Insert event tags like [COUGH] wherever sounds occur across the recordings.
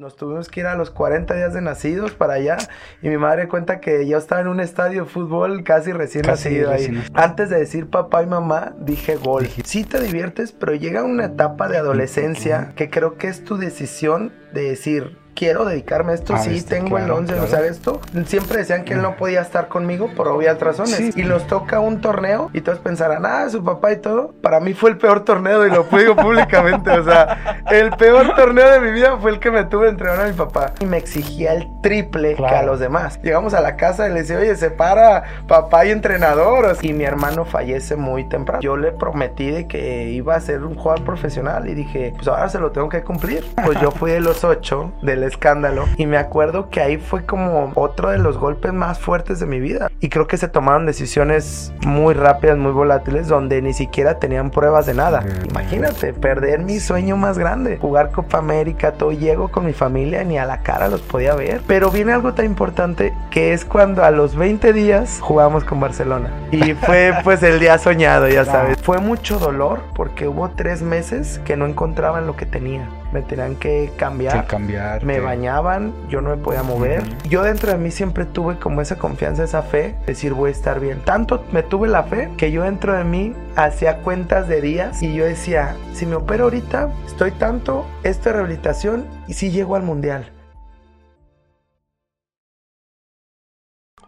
Nos tuvimos que ir a los 40 días de nacidos para allá y mi madre cuenta que yo estaba en un estadio de fútbol casi recién nacido ahí. Antes de decir papá y mamá, dije gol. Sí te diviertes, pero llega una etapa de adolescencia que creo que es tu decisión de decir, quiero dedicarme a esto, sí, tengo el 11, o sea, esto. Siempre decían que él no podía estar conmigo por obvias razones. Y nos toca un torneo y todos pensarán, ah, su papá y todo. Para mí fue el peor torneo y lo digo públicamente. O sea, el peor torneo de mi vida fue el que me tuve entrenar a mi papá. Y me exigía el triple que a los demás. Llegamos a la casa y le decía, oye, separa papá y entrenador. Y mi hermano fallece muy temprano. Yo le prometí de que iba a ser un jugador profesional y dije, pues ahora se lo tengo que cumplir. Pues yo fui de los ocho del escándalo. Y me acuerdo que ahí fue como otro de los golpes más fuertes de mi vida. Y creo que se tomaron decisiones muy rápidas, muy volátiles, donde ni siquiera tenían pruebas de nada. Imagínate, perder mi sueño más grande. Jugar Copa América, todo llego con mi familia, ni a la cara los podía ver. Pero viene algo tan importante que es cuando a los 20 días jugamos con Barcelona. Y fue [LAUGHS] pues el día soñado, ya sabes. Fue mucho dolor porque hubo tres meses que no encontraban lo que tenía me tenían que cambiar. cambiar. Me bañaban, yo no me podía mover. Yo dentro de mí siempre tuve como esa confianza, esa fe, decir voy a estar bien. Tanto me tuve la fe que yo dentro de mí hacía cuentas de días y yo decía, si me opero ahorita, estoy tanto, esta rehabilitación y si llego al mundial.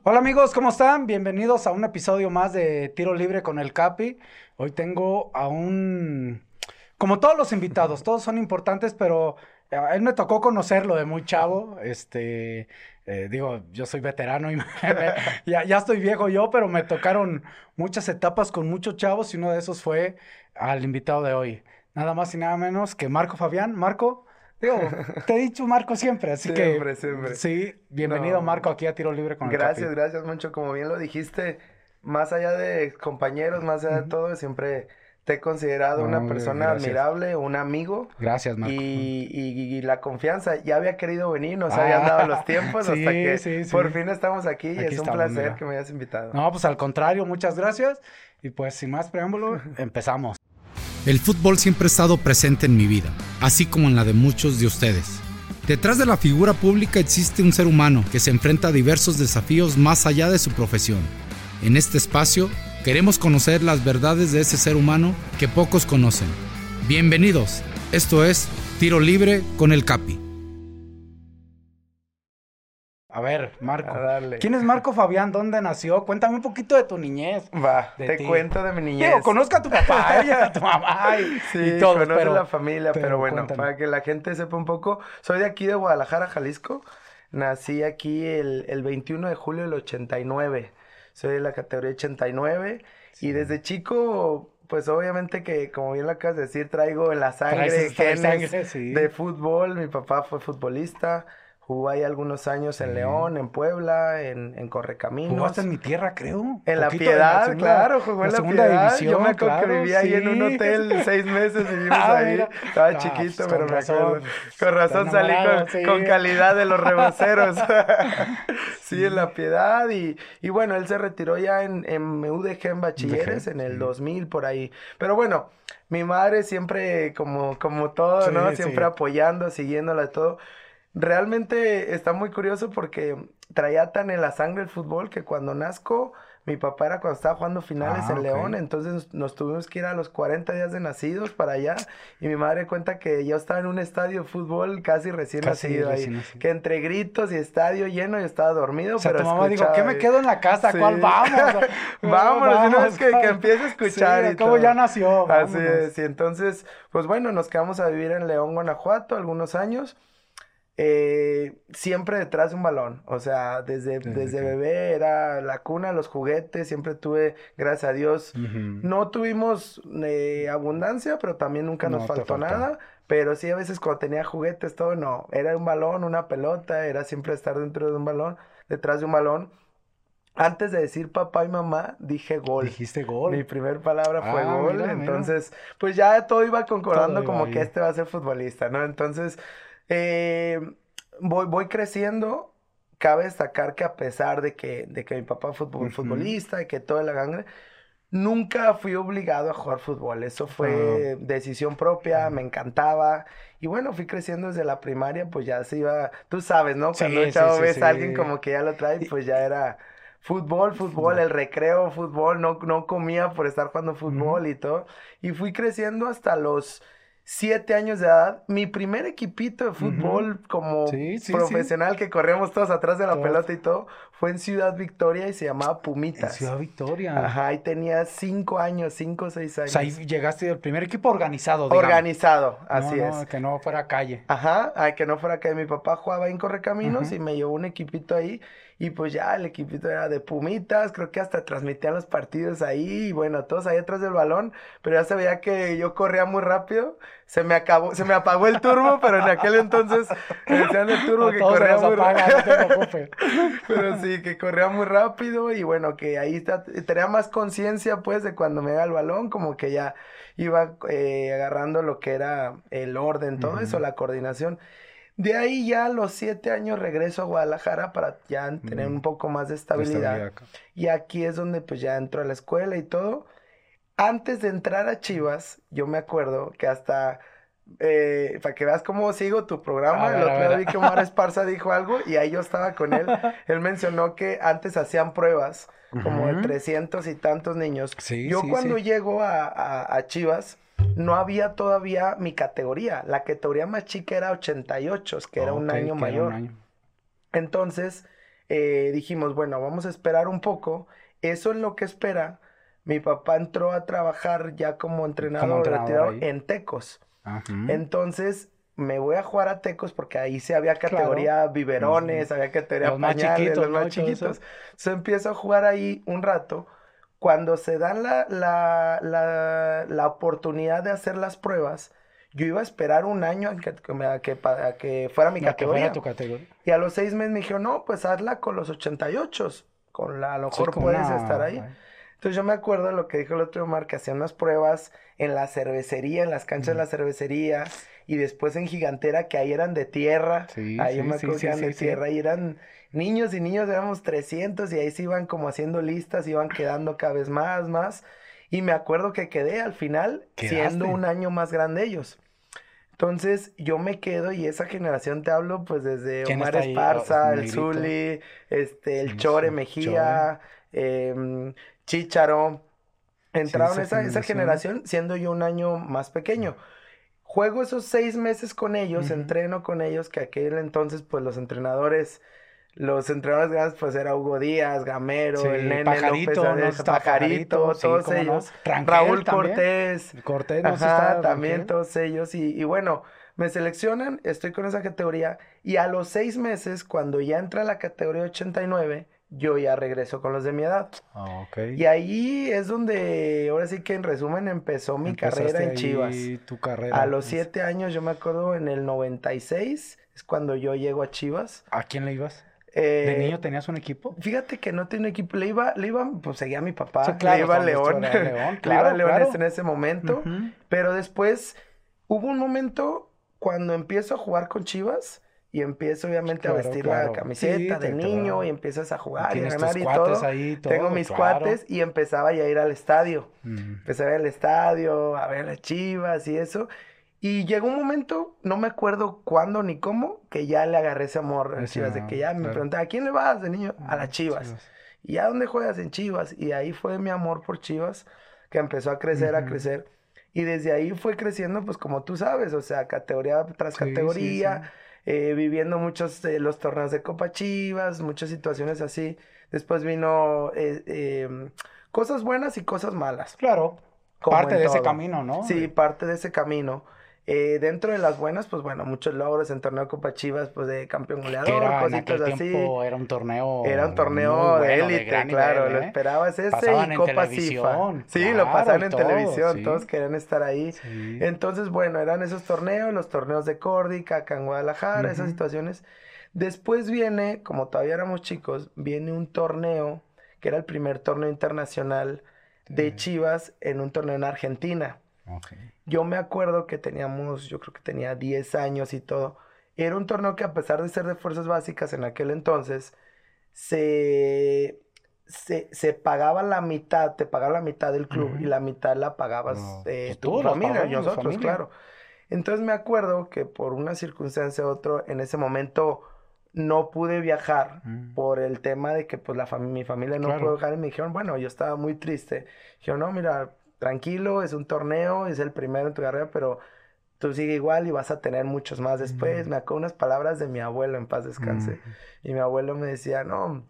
Hola amigos, ¿cómo están? Bienvenidos a un episodio más de Tiro Libre con el Capi. Hoy tengo a un como todos los invitados, todos son importantes, pero eh, a él me tocó conocerlo de muy chavo. Este, eh, digo, yo soy veterano y [LAUGHS] ya, ya, estoy viejo yo, pero me tocaron muchas etapas con muchos chavos y uno de esos fue al invitado de hoy. Nada más y nada menos que Marco Fabián. Marco, digo, [LAUGHS] te he dicho Marco siempre, así que. Siempre, siempre. Sí, bienvenido Marco aquí a Tiro Libre con Gracias, gracias, mucho. Como bien lo dijiste, más allá de compañeros, más allá de todo, siempre te he considerado una persona admirable, un amigo. Gracias, Marco. Y, la confianza. Ya había querido venir, nos habían dado los tiempos [LAUGHS] hasta que por fin estamos aquí, y es un placer que me hayas invitado. No, pues al contrario, muchas gracias. Y pues sin más preámbulo, [LAUGHS] empezamos. El fútbol siempre ha estado presente en mi vida, así como en la de muchos de ustedes. Detrás de la figura pública existe un ser humano que se enfrenta a diversos desafíos más allá de su profesión. En este espacio Queremos conocer las verdades de ese ser humano que pocos conocen. Bienvenidos, esto es Tiro Libre con el Capi. A ver, Marco. ¿Quién es Marco Fabián? ¿Dónde nació? Cuéntame un poquito de tu niñez. Va, te cuento de mi niñez. Digo, conozco a tu papá [LAUGHS] y a tu mamá y, sí, todo. Conozco la familia, pero, bueno, para que la gente sepa un poco, soy de aquí de Guadalajara, Jalisco. Nací aquí el, el 21 de julio del 89 soy de la categoría 89 y desde chico pues obviamente que, como bien lo acabas de decir, traigo la sangre genes de fútbol. Mi papá fue futbolista. Jugó ahí algunos años en León, en Puebla, en, en Correcaminos. Jugaste en mi tierra, creo. En La Piedad, claro, jugó en La, Piedad. División, Yo me acuerdo que vivía ahí en un hotel [LAUGHS] seis meses, vivimos ah, ahí. Estaba ah, chiquito, pues, pero me acuerdo. Con razón salí con, calidad de los [LAUGHS] reboceros. [LAUGHS] sí, en La Piedad. Y, y bueno, él se retiró ya en, en UDG en Bachilleres, en el 2000, por ahí. Pero bueno, mi madre siempre, como, como todo, ¿no? Siempre apoyando, siguiéndola todo realmente está muy curioso porque traía tan en la sangre el fútbol que cuando nazco, mi papá era cuando estaba jugando finales ah, en León, entonces nos tuvimos que ir a los 40 días de nacidos para allá y mi madre cuenta que yo estaba en un estadio de fútbol casi recién nacido ahí, que entre gritos y estadio lleno y estaba dormido, pero tu mamá dijo, ¿qué me quedo en la casa? ¿Cuál vamos? [LAUGHS] vamos, que, que empiece a escuchar y cómo ya nació. Así es, y entonces, pues bueno, nos quedamos a vivir en León, Guanajuato algunos años eh, siempre detrás de un balón. O sea, desde, desde, bebé era la cuna, los juguetes, siempre tuve, gracias a Dios, no tuvimos eh, abundancia, pero también nunca nos faltó nada. Pero sí, a veces cuando tenía juguetes, todo no. Era un balón, una pelota, era siempre estar dentro de un balón, detrás de un balón. Antes de decir papá y mamá, dije gol. Dijiste gol. Mi primer palabra fue ah, gol. entonces, pues ya todo iba concordando como que este va a ser futbolista, ¿no? Entonces, eh, voy, voy creciendo. Cabe destacar que a pesar de que, de que mi papá fue futbolista y que toda la gangre, nunca fui obligado a jugar fútbol. Eso fue decisión propia, me encantaba. Y bueno, fui creciendo desde la primaria, pues ya se iba, tú sabes, ¿no? Cuando sí, chavo ves a alguien como que ya lo trae, pues ya era fútbol, fútbol, el recreo, fútbol, no, no comía por estar jugando fútbol y todo. Y fui creciendo hasta los siete años de edad, mi primer equipito de fútbol como profesional que corríamos todos atrás de la pelota y todo, fue en Ciudad Victoria y se llamaba Pumitas. En Ciudad Victoria. Ajá, ahí tenía cinco años, cinco o seis años. O sea, ahí llegaste al primer equipo organizado, digamos. Organizado, así no, es. que no fuera calle. Ajá, que no fuera calle. Mi papá jugaba en Correcaminos y me llevó un equipito ahí y pues ya el equipito era de Pumitas, creo que hasta transmitían los partidos ahí, y bueno, todos ahí atrás del balón, pero ya se veía que yo corría muy rápido, se me acabó, se me apagó el turbo, pero en aquel entonces me decían el turbo que corría muy rápido. [LAUGHS] pero sí, que corría muy rápido y bueno, que ahí está, tenía más conciencia pues de cuando me da el balón, como que ya iba eh, agarrando lo que era el orden, todo eso, la coordinación. De ahí ya a los siete años regreso a Guadalajara para ya tener un poco más de estabilidad. y aquí es donde pues ya entro a la escuela y todo. Antes de entrar a Chivas, yo me acuerdo que hasta, eh, para que veas cómo sigo tu programa, el otro día vi que Omar Esparza dijo algo y ahí yo estaba con él. [LAUGHS] Él mencionó que antes hacían pruebas como de 300 y tantos niños. yo cuando llego a, a Chivas, no había todavía mi categoría. La categoría más chica era 88, que era un año mayor. Entonces eh, dijimos, bueno, vamos a esperar un poco. Eso es lo que espera. Mi papá entró a trabajar ya como entrenador, retirado en Tecos. Entonces me voy a jugar a Tecos porque ahí sí había categoría biberones, había categoría los pañales, más chiquitos, los más chiquitos. Entonces empiezo a jugar ahí un rato cuando se dan la, la, la, la, oportunidad de hacer las pruebas, yo iba a esperar un año a que, que, que fuera mi categoría. tu categoría. Y a los seis meses me dijeron, no, pues hazla con los 88. Con la, a lo mejor puedes estar ahí. Entonces yo me acuerdo de lo que dijo el otro Omar, que hacían unas pruebas en la cervecería, en las canchas de la cervecería, y después en Gigantera, que ahí eran de tierra. Sí, ahí yo me acuerdo que eran de tierra y eran niños y niños, éramos 300 y ahí se iban como haciendo listas, iban quedando cada vez más, más. Y me acuerdo que quedé al final siendo un año más grande ellos. Entonces yo me quedo y esa generación te hablo pues desde Omar Esparza, oh, el Zuli, este, el Chore Mejía, Eh, Chicharo. Entraron esa, esa, generación siendo yo un año más pequeño. Juego esos seis meses con ellos, entreno con ellos, que aquel entonces, pues los entrenadores, los entrenadores grandes, pues era Hugo Díaz, Gamero, el Nene Pajarito, López, Pajarito, todos ellos. Raúl Cortés. Cortés, Ajá, también todos ellos. Y, y bueno, me seleccionan, estoy con esa categoría. Y a los seis meses, cuando ya entra la categoría 89, yo ya regreso con los de mi edad. Ah, Y ahí es donde, ahora sí que en resumen, empezó mi carrera en Chivas. tu carrera. A los siete años, yo me acuerdo, en el 96, es cuando yo llego a Chivas. ¿A quién le ibas? ¿De Eh, niño tenías un equipo? Fíjate que no tenía equipo, le iba, le iba, pues seguía a mi papá, Sí, claro, le iba a León, León, [LAUGHS] le iba claro, a León claro. en ese momento, Ujú. pero después hubo un momento cuando empiezo a jugar con Chivas y empiezo obviamente Claro, a vestir claro. la camiseta Sí, de niño y empiezas a jugar y a ganar y todo. ahí, todo, Tengo mis cuates y empezaba ya a ir al estadio. Mm. Empecé a ver el estadio, a ver las chivas y eso. Y llegó un momento, no me acuerdo cuándo ni cómo, que ya le agarré ese amor a Ese Chivas. De que ya me preguntaba, ¿a quién le vas de niño? A las chivas. Chivas. ¿Y a dónde juegas en Chivas? Y ahí fue mi amor por Chivas, que empezó a crecer, a Ujú. crecer. Y desde ahí fue creciendo, pues como tú sabes, o sea, categoría tras sí, categoría, sí. Eh, viviendo muchos de los torneos de Copa Chivas, muchas situaciones así. Después vino eh, eh, cosas buenas y cosas malas. Claro. como Parte de ese camino, ¿no? Sí, parte de ese camino. Eh, dentro de las buenas, pues bueno, muchos logros en torneo Copa Chivas, pues de campeón goleador, era, cositas así. tiempo era un torneo Era un torneo de élite, claro, nivel, lo ¿eh? esperabas ese Pasaban y Copa FIFA. Sí, lo pasaban en todo, televisión, sí. todos querían estar ahí. Sí. Entonces, bueno, eran esos torneos, los torneos de Córdica, acá en Guadalajara, esas situaciones. Después viene, como todavía éramos chicos, viene un torneo, que era el primer torneo internacional de. Chivas en un torneo en Argentina. Yo me acuerdo que teníamos, yo creo que tenía 10 años y todo. Era un torneo que a pesar de ser de fuerzas básicas en aquel entonces, se se, se, pagaba la mitad, te pagaba la mitad del club y la mitad la pagabas eh, pues tu familia, nosotros, claro. Entonces me acuerdo que por una circunstancia u otra, en ese momento no pude viajar mm. por el tema de que pues la mi familia no pudo viajar y me dijeron, bueno, yo estaba muy triste. Dijeron, no, mira, tranquilo, es un torneo, es el primero en tu carrera, pero tú sigue igual y vas a tener muchos más después. Me acuerdo unas palabras de mi abuelo en paz descanse. Y mi abuelo me decía, no,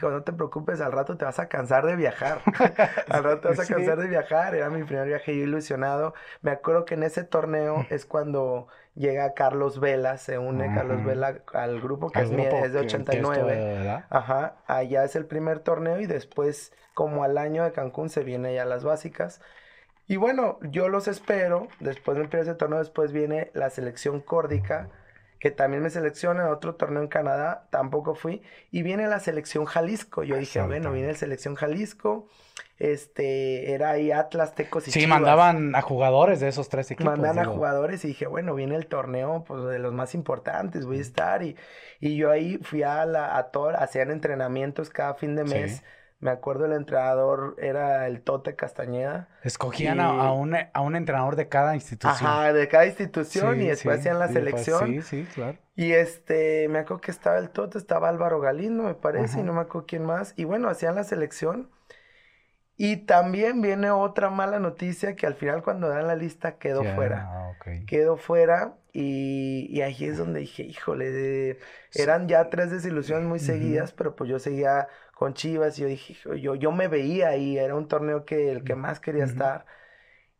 no te preocupes, al rato te vas a cansar de viajar. [LAUGHS] al rato te vas a cansar de viajar. Era mi primer viaje, yo ilusionado. Me acuerdo que en ese torneo es cuando llega Carlos Vela, se une Carlos Vela al grupo que es, es, de 89. Ajá, allá es el primer torneo y después, como al año de Cancún, se viene ya las básicas. Y bueno, yo los espero. Después de ese torneo, después viene la selección córdica que también me selecciona otro torneo en Canadá, tampoco fui, y viene la selección Jalisco. Yo dije, bueno, viene la selección Jalisco, este, era ahí Atlas, Tecos y Sí, mandaban a jugadores de esos tres equipos. Mandan a jugadores y dije, bueno, viene el torneo, pues, de los más importantes, voy a estar, y, y yo ahí fui a la, a todo, hacían entrenamientos cada fin de mes. Me acuerdo el entrenador era el Tote Castañeda. Escogían a, un, a un entrenador de cada institución. Ajá, de cada institución y después hacían la selección. Sí, sí, claro. Y este, me acuerdo que estaba el Tote, estaba Álvaro Galindo, me parece, y no me acuerdo quién más. Y bueno, hacían la selección. Y también viene otra mala noticia que al final cuando dan la lista quedó fuera. Ah, quedó fuera y, y, ahí es donde dije, híjole, eran ya tres desilusiones muy seguidas, pero pues yo seguía con Chivas y yo dije, yo, yo me veía ahí, era un torneo que el que más quería estar.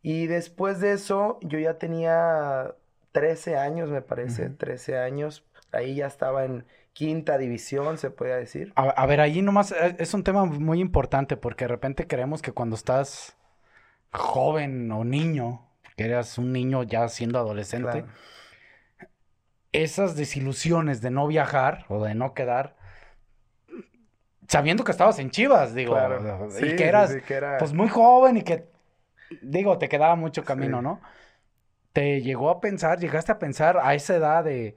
Y después de eso, yo ya tenía 13 años, me parece, 13 años, ahí ya estaba en quinta división, se puede decir. A, ver, ahí nomás eh, es un tema muy importante porque de repente creemos que cuando estás joven o niño, que eras un niño ya siendo adolescente, esas desilusiones de no viajar o de no quedar, sabiendo que estabas en Chivas, digo, y que eras pues muy joven y que, digo, te quedaba mucho camino, ¿no? Te llegó a pensar, llegaste a pensar a esa edad de,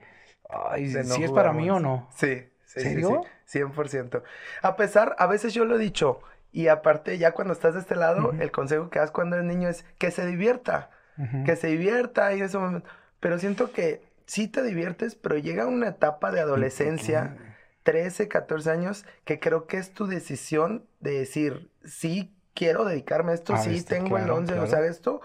ay, si es para mí o no. Sí, sí, ¿Serio? sí, 100%. A pesar, a veces yo lo he dicho, y aparte ya cuando estás de este lado, el consejo que das cuando eres niño es que se divierta, que se divierta y eso, pero siento que sí te diviertes, pero llega una etapa de adolescencia 13, 14 años, que creo que es tu decisión de decir, sí quiero dedicarme a esto, sí tengo el 11 o sea, esto,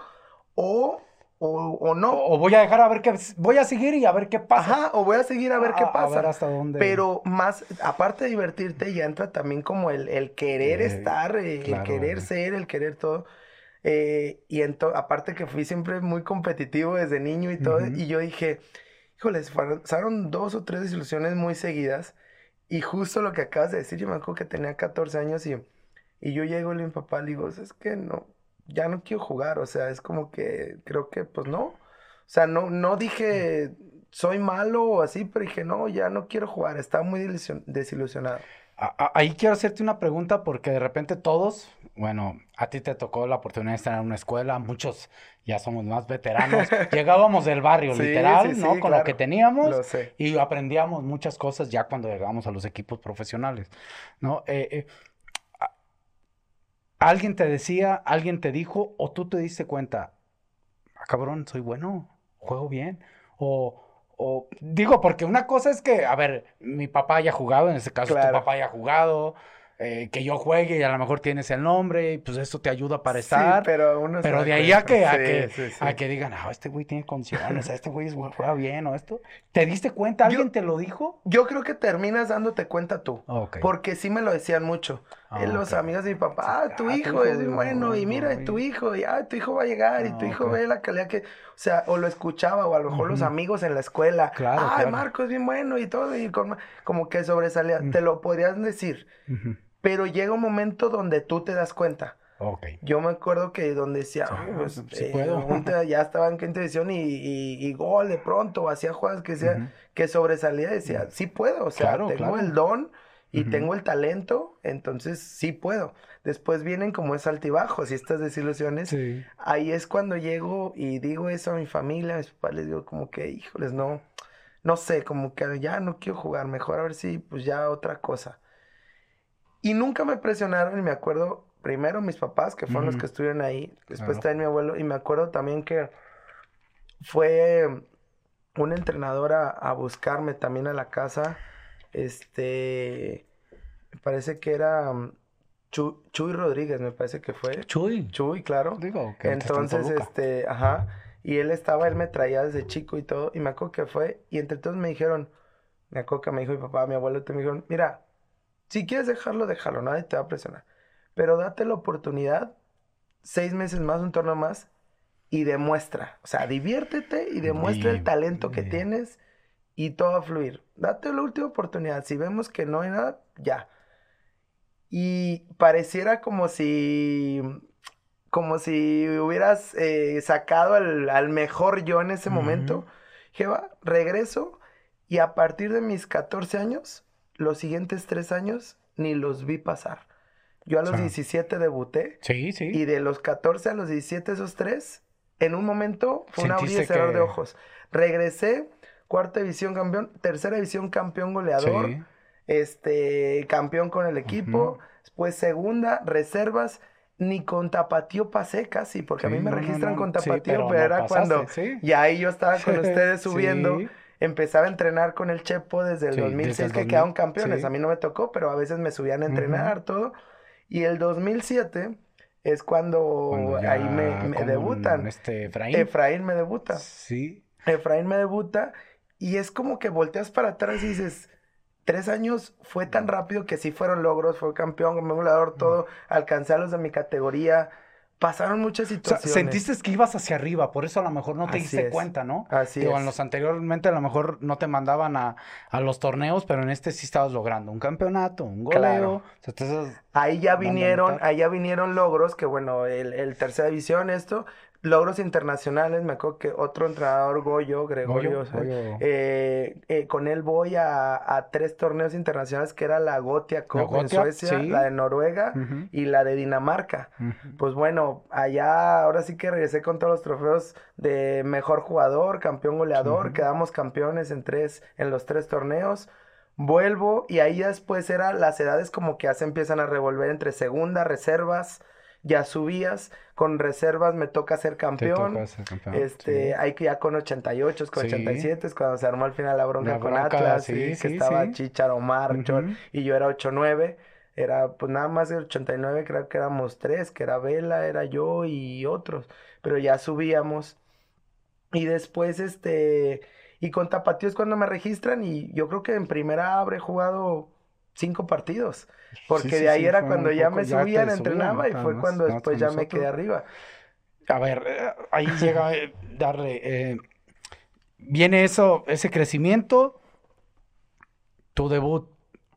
o, o, no. O, voy a dejar a ver qué, voy a seguir y a ver qué pasa. Ajá, o voy a seguir a ver qué pasa. A ver hasta dónde. Pero más, aparte de divertirte, ya entra también como el, el querer estar, eh, el querer ser, el querer todo. Eh, y aparte que fui siempre muy competitivo desde niño y todo, y yo dije, híjoles, fueron dos o tres desilusiones muy seguidas y justo lo que acabas de decir, yo me acuerdo que tenía 14 años y, y yo llego y a mi papá, le digo, es que no, ya no quiero jugar, o sea, es como que creo que pues no. O sea, no, no dije soy malo o así, pero dije, no, ya no quiero jugar, estaba muy desilusionado. Ahí quiero hacerte una pregunta porque de repente todos, bueno, a ti te tocó la oportunidad de estar en una escuela, muchos ya somos más veteranos, [LAUGHS] llegábamos del barrio literal, ¿no? Con lo que teníamos y aprendíamos muchas cosas ya cuando llegamos a los equipos profesionales, ¿no? Eh, eh, alguien te decía, alguien te dijo o tú te diste cuenta, ah, cabrón, soy bueno, juego bien, o o digo, porque una cosa es que, a ver, mi papá haya jugado, en este caso tu papá haya jugado, eh, que yo juegue y a lo mejor tienes el nombre y pues esto te ayuda para estar. pero uno Pero de ahí a que, a, que, a que digan, ah, este güey tiene condiciones, este güey juega bien o esto. ¿Te diste cuenta? ¿Alguien te lo dijo? Yo creo que terminas dándote cuenta tú. Porque sí me lo decían mucho. Ah, los amigos de mi papá, ah, tu ah, hijo es bueno, y mira, tu hijo, y ah, tu hijo va a llegar, y tu hijo ve la calidad que, o sea, o lo escuchaba, o a lo mejor los amigos en la escuela, claro, ah, Marco es bien bueno, y todo, y como que sobresalía, te lo podrías decir. Pero llega un momento donde tú te das cuenta. Okay. Yo me acuerdo que donde decía, pues, eh, ya estaba en quinta edición y, y, gol de pronto, hacía jugadas que, sea, que sobresalía, decía, sí puedo, o sea, tengo el don y tengo el talento, entonces sí puedo. Después vienen como es altibajos y estas desilusiones. Ahí es cuando llego y digo eso a mi familia, a mis papás les digo como que, híjoles, no, no sé, como que ya no quiero jugar, mejor a ver si pues ya otra cosa. Y nunca me presionaron y me acuerdo, primero mis papás, que fueron los que estuvieron ahí, después también mi abuelo, y me acuerdo también que fue un entrenador a, buscarme también a la casa, este, me parece que era um, Chuy, Rodríguez, me parece que fue. Chuy. Chuy, claro. Digo, que Entonces, este, ajá, y él estaba, él me traía desde chico y todo, y me acuerdo que fue, y entre todos me dijeron, me acuerdo que me dijo mi papá, mi abuelo, te me dijeron, mira, si quieres dejarlo, déjalo, nadie te va a presionar. Pero date la oportunidad, seis meses más, un torneo más, y demuestra. O sea, diviértete y demuestra el talento que tienes y todo va a fluir. Date la última oportunidad. Si vemos que no hay nada, ya. Y pareciera como si. Como si hubieras eh, sacado al, mejor yo en ese momento. Jeva, regreso y a partir de mis 14 años los siguientes tres años ni los vi pasar. Yo a los 17 debuté. Sí, sí. Y de los 14 a los 17, esos tres, en un momento fue un abrir y cerrar de ojos. Regresé, cuarta división campeón, tercera división campeón goleador, este, campeón con el equipo, después segunda, reservas, ni con tapatío pasé casi, porque a mí me registran con tapatío, pero, era cuando y ahí yo estaba con [LAUGHS] ustedes subiendo empezaba a entrenar con el Chepo desde el 2006 que quedaron campeones. A mí no me tocó, pero a veces me subían a entrenar, todo. Y el 2007 es cuando, ahí me, debutan. Este Efraín. Efraín me debuta. Sí. Efraín me debuta y es como que volteas para atrás y dices, tres años fue tan rápido que sí fueron logros, fue campeón, goleador, todo, alcancé a los de mi categoría pasaron muchas situaciones. sentiste que ibas hacia arriba, por eso a lo mejor no te diste cuenta, ¿no? Así Digo, en los anteriormente a lo mejor no te mandaban a, los torneos, pero en este sí estabas logrando un campeonato, un goleo. ahí ya vinieron, ahí ya vinieron logros, que bueno, el, el tercera división, esto, logros internacionales, me acuerdo que otro entrenador, Goyo, Gregorio, eh, eh, con él voy a, tres torneos internacionales que era la Gotia Cup en Suecia, la de Noruega y la de Dinamarca. Pues bueno, allá ahora sí que regresé con todos los trofeos de mejor jugador, campeón goleador, quedamos campeones en tres, en los tres torneos. Vuelvo y ahí después era las edades como que ya se empiezan a revolver entre segunda, reservas, ya subías, con reservas me toca ser campeón. Este, hay que ya con 88, con 87, es cuando se armó al final la bronca, con Atlas, que estaba Chichar, Omar, y yo era 89. Era pues nada más el 89, creo que éramos tres, que era Vela, era yo y otros, pero ya subíamos. Y después, este, y con Tapatío es cuando me registran y yo creo que en primera habré jugado cinco partidos. Porque de ahí era cuando ya me subían, entrenaba y fue cuando después ya me quedé arriba. A ver, eh, ahí llega eh, darle. Eh, viene eso, ese crecimiento. Tu debut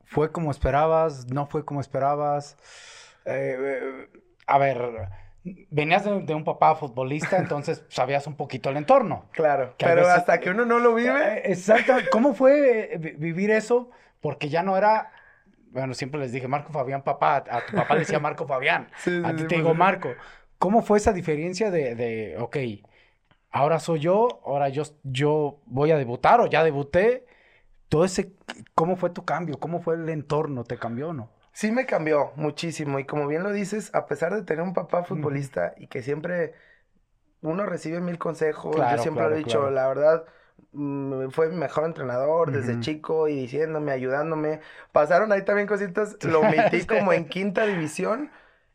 fue como esperabas, no fue como esperabas. a ver, venías de, un papá futbolista, [LAUGHS] entonces sabías un poquito el entorno. Claro, pero hasta que uno no lo vive. exacto. ¿Cómo fue vivir eso? Porque ya no era bueno, siempre les dije Marco Fabián, papá, a tu papá le decía [LAUGHS] Marco Fabián, a ti te digo Marco. ¿Cómo fue esa diferencia de, de, ok, ahora soy yo, ahora yo, yo voy a debutar o ya debuté? Todo ese, ¿cómo fue tu cambio? ¿Cómo fue el entorno? ¿Te cambió o no? Sí me cambió muchísimo y como bien lo dices, a pesar de tener un papá futbolista y que siempre uno recibe mil consejos, yo siempre lo he dicho, la verdad, fue mi mejor entrenador desde chico y diciéndome, ayudándome. Pasaron ahí también cositas, lo metí [LAUGHS] como en quinta división,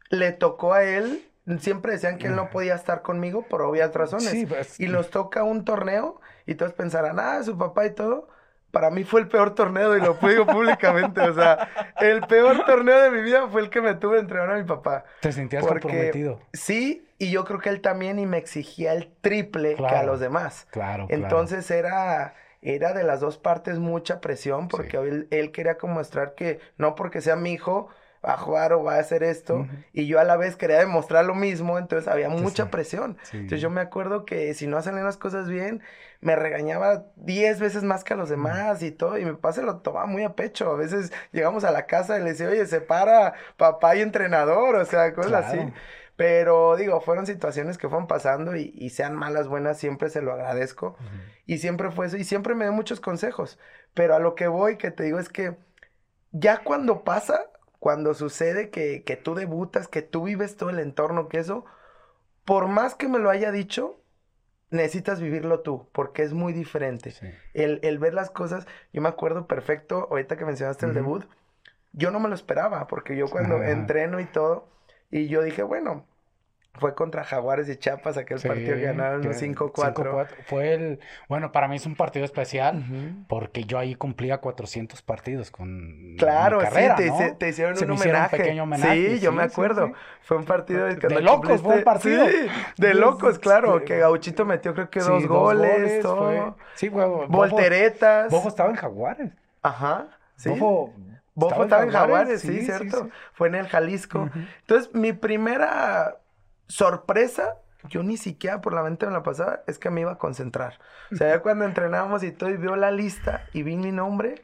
le tocó a él, siempre decían que él no podía estar conmigo por obvias razones. Pues, y nos toca un torneo y todos pensarán, ah, su papá y todo. Para mí fue el peor torneo y lo digo públicamente. O sea, el peor torneo de mi vida fue el que me tuve entrenar a mi papá. ¿Te sentías comprometido? Sí, y yo creo que él también y me exigía el triple que a los demás. Claro. Entonces era era de las dos partes mucha presión porque él, él, quería como mostrar que no porque sea mi hijo va a jugar o va a hacer esto y yo a la vez quería demostrar lo mismo, entonces había mucha presión. Entonces yo me acuerdo que si no hacían las cosas bien, me regañaba diez veces más que a los demás y todo y mi papá se lo tomaba muy a pecho. A veces llegamos a la casa y le decía, oye, separa papá y entrenador, o sea, cosas así. Pero digo, fueron situaciones que fueron pasando y, sean malas, buenas, siempre se lo agradezco. Y siempre fue eso. Y siempre me dio muchos consejos. Pero a lo que voy, que te digo, es que ya cuando pasa, cuando sucede que, que tú debutas, que tú vives todo el entorno, que eso, por más que me lo haya dicho, necesitas vivirlo tú, porque es muy diferente. El, el, ver las cosas, yo me acuerdo perfecto, ahorita que mencionaste el debut, yo no me lo esperaba, porque yo cuando entreno y todo, y yo dije, bueno, fue contra Jaguares de Chiapas, aquel partido que ganaron 5-4. Fue el, bueno, para mí es un partido especial porque yo ahí cumplía 400 partidos con Claro, carrera, sí, te, hicieron un homenaje. Un pequeño homenaje. Sí, yo me acuerdo. Fue un partido de, de locos, fue un partido. Sí, de locos, claro, que Gauchito metió creo que dos, goles, todo. Sí, fue, Volteretas. Bojo estaba en Jaguares. Ajá. Sí. Bofo estaba, en Jaguares, sí, cierto. Fue en el Jalisco. Entonces, mi primera sorpresa, yo ni siquiera por la mente me la pasaba, es que me iba a concentrar. O sea, ya cuando entrenábamos y todo, y vio la lista y vi mi nombre,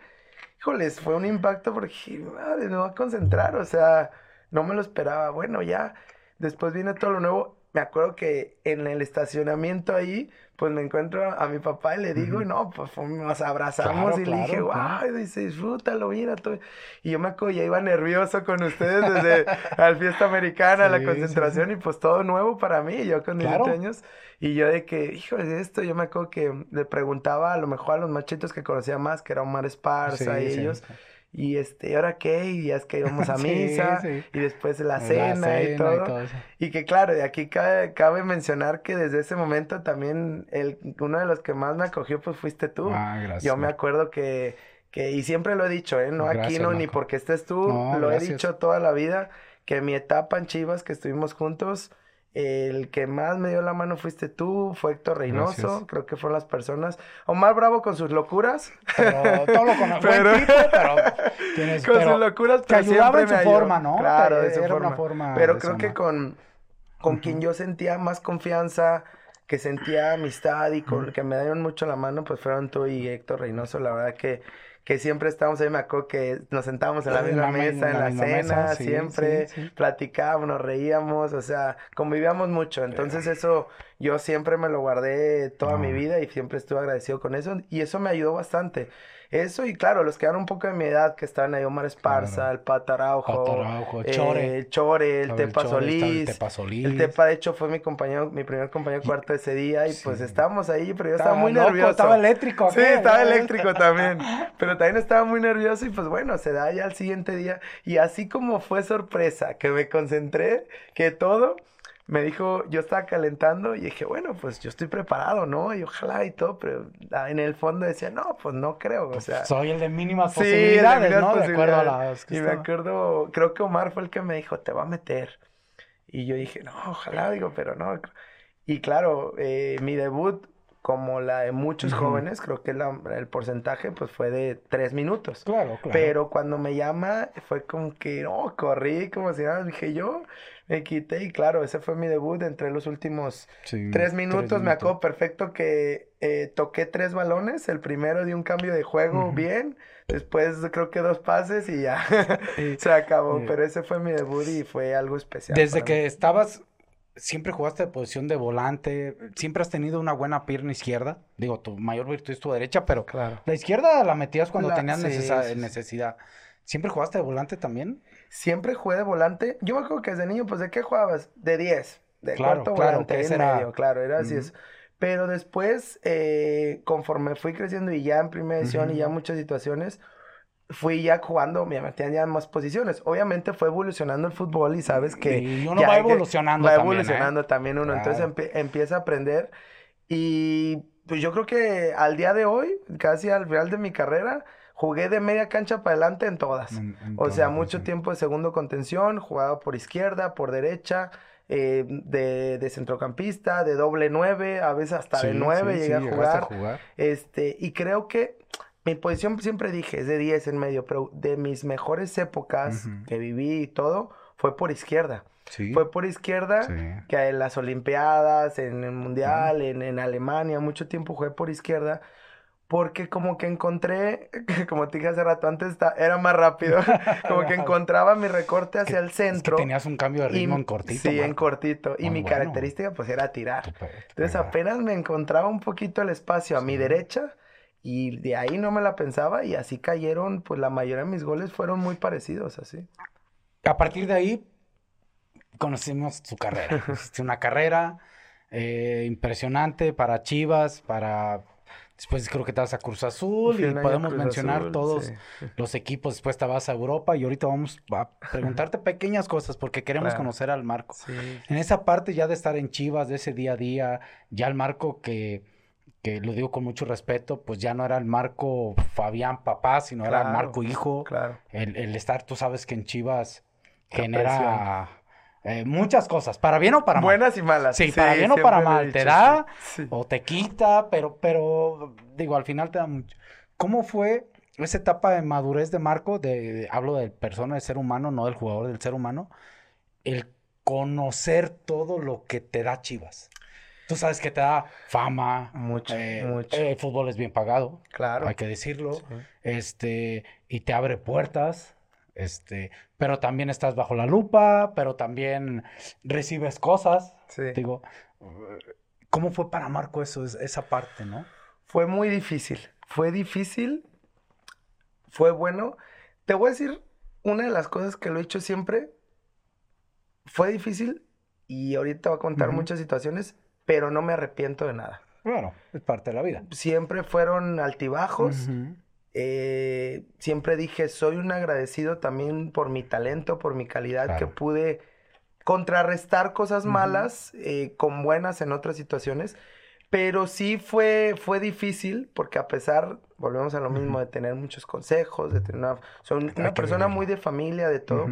híjoles, fue un impacto porque, madre, me voy a concentrar. O sea, no me lo esperaba. Bueno, ya, después viene todo lo nuevo. Me acuerdo que en el estacionamiento ahí, pues me encuentro a mi papá y le digo, y no, pues nos abrazamos y le dije, wow, dice, disfrútalo, mira todo. Y yo me acuerdo, ya iba nervioso con ustedes desde [LAUGHS] la fiesta americana, la concentración, y pues todo nuevo para mí, yo con 18 años. Y yo de que, hijo de esto, yo me acuerdo que le preguntaba a lo mejor a los machitos que conocía más, que era Omar Esparza y ellos y este, ¿ahora qué? Y ya es que íbamos a [LAUGHS] misa, y después la cena, y, todo. y que claro, de aquí cabe, cabe, mencionar que desde ese momento también el, uno de los que más me acogió pues fuiste tú. Ah, gracias. Yo me acuerdo que, que, y siempre lo he dicho, ¿eh? No aquí, no, ni porque estés tú, lo he dicho toda la vida, que mi etapa en Chivas, que estuvimos juntos, el que más me dio la mano fuiste tú, fue Héctor Reynoso, creo que fueron las personas. Omar Bravo con sus locuras. Pero todo lo [LAUGHS] con pero... Pero tienes, con sus locuras, pero ayudaba en su forma, ¿no? Claro, de su forma. Pero creo que con, con quien yo sentía más confianza, que sentía amistad y con el que me dieron mucho la mano, pues fueron tú y Héctor Reynoso. La verdad que que siempre estábamos ahí, me acuerdo que nos sentábamos en la misma mesa, en la, cena, siempre platicábamos, nos reíamos, o sea, convivíamos mucho. Entonces eso yo siempre me lo guardé toda mi vida y siempre estuve agradecido con eso y eso me ayudó bastante. Eso y claro, los que eran un poco de mi edad, que estaban ahí Omar Esparza, el Pataraujo, el Chore, el Chore, el Tepa Solís. El Tepa, de hecho, fue mi compañero, mi primer compañero cuarto ese día y pues estábamos ahí, pero yo estaba, muy nervioso. Estaba eléctrico. Sí, estaba eléctrico también, pero también estaba muy nervioso y pues bueno, se da ya el siguiente día y así como fue sorpresa, que me concentré, que todo me dijo, yo estaba calentando y dije, bueno, pues yo estoy preparado, ¿no? Y ojalá y todo, pero en el fondo decía, no, pues no creo, o sea. Soy el de mínimas posibilidades, ¿no? De acuerdo a las y me acuerdo, creo que Omar fue el que me dijo, te va a meter. Y yo dije, no, ojalá, digo, pero no. Y claro, eh, mi debut, como la de muchos jóvenes, creo que el porcentaje pues fue de tres minutos. Claro, claro. Pero cuando me llama, fue como que, no, corrí, como si nada, dije yo, me quité y claro, ese fue mi debut entre los últimos tres, minutos. Me acuerdo perfecto que eh, toqué tres balones, el primero de un cambio de juego bien, después creo que dos pases y ya [LAUGHS] [LAUGHS] se acabó, pero ese fue mi debut y fue algo especial. Desde que estabas, siempre jugaste de posición de volante, siempre has tenido una buena pierna izquierda, digo, tu mayor virtud es tu derecha, pero claro. la izquierda la metías cuando tenías necesidad. ¿Siempre jugaste de volante también? Siempre jugué de volante. Yo me acuerdo que desde niño, pues, ¿de qué jugabas? De 10. De cuarto volante en medio, claro, era así. es. Pero después, eh, conforme fui creciendo y ya en primera edición y ya muchas situaciones, fui ya jugando, me metían ya en más posiciones. Obviamente fue evolucionando el fútbol y sabes que... Y uno va evolucionando Va evolucionando ¿eh? también uno. Entonces empieza a aprender y pues yo creo que al día de hoy, casi al final de mi carrera, jugué de media cancha para adelante en todas. o sea, mucho tiempo de segundo contención, jugaba por izquierda, por derecha, eh, de, centrocampista, de doble nueve, a veces hasta de nueve llegué a jugar. Este, y creo que mi posición siempre dije es de 10 en medio, pero de mis mejores épocas que viví y todo, fue por izquierda. Fue por izquierda, que en las Olimpiadas, en el Mundial, en, en Alemania, mucho tiempo jugué por izquierda porque como que encontré, [LAUGHS] como te dije hace rato antes, era más rápido, [LAUGHS] como que [LAUGHS] encontraba mi recorte hacia el centro. tenías un cambio de ritmo en cortito. Sí, en cortito. y mi característica pues era tirar. Entonces apenas me encontraba un poquito el espacio a mi derecha y de ahí no me la pensaba y así cayeron, pues la mayoría de mis goles fueron muy parecidos así. a partir de ahí conocimos su carrera. una carrera eh, impresionante para Chivas, para... Después creo que te vas a Cruz Azul y podemos mencionar todos los equipos. Después te vas a Europa y ahorita vamos a preguntarte pequeñas cosas porque queremos conocer al Marco. En esa parte ya de estar en Chivas, de ese día a día, ya el Marco que que lo digo con mucho respeto, pues ya no era el Marco Fabián papá, sino era el Marco hijo. Claro. El, el, estar, tú sabes que en Chivas genera eh, muchas cosas, para bien o para mal. Buenas y malas. Sí, para bien o para mal. te da o te quita, pero, pero digo, al final te da mucho. ¿Cómo fue esa etapa de madurez de Marco? De, hablo de persona, de ser humano, no del jugador, del ser humano. El conocer todo lo que te da Chivas. Tú sabes que te da fama. Mucho, eh, mucho. el fútbol es bien pagado. Claro. Hay que decirlo. Este, y te abre puertas. Este, pero también estás bajo la lupa, pero también recibes cosas. Sí. Digo, ¿cómo fue para Marco eso, esa parte, no? Fue muy difícil. Fue difícil. Fue bueno. Te voy a decir una de las cosas que lo he hecho siempre. Fue difícil y ahorita voy a contar muchas situaciones, pero no me arrepiento de nada. Bueno, es parte de la vida. Siempre fueron altibajos. Eh, siempre dije, soy un agradecido también por mi talento, por mi calidad, que pude contrarrestar cosas malas eh, con buenas en otras situaciones. Pero sí fue, fue difícil porque a pesar, volvemos a lo mismo, de tener muchos consejos, de tener una... Soy una persona muy de familia, de todo.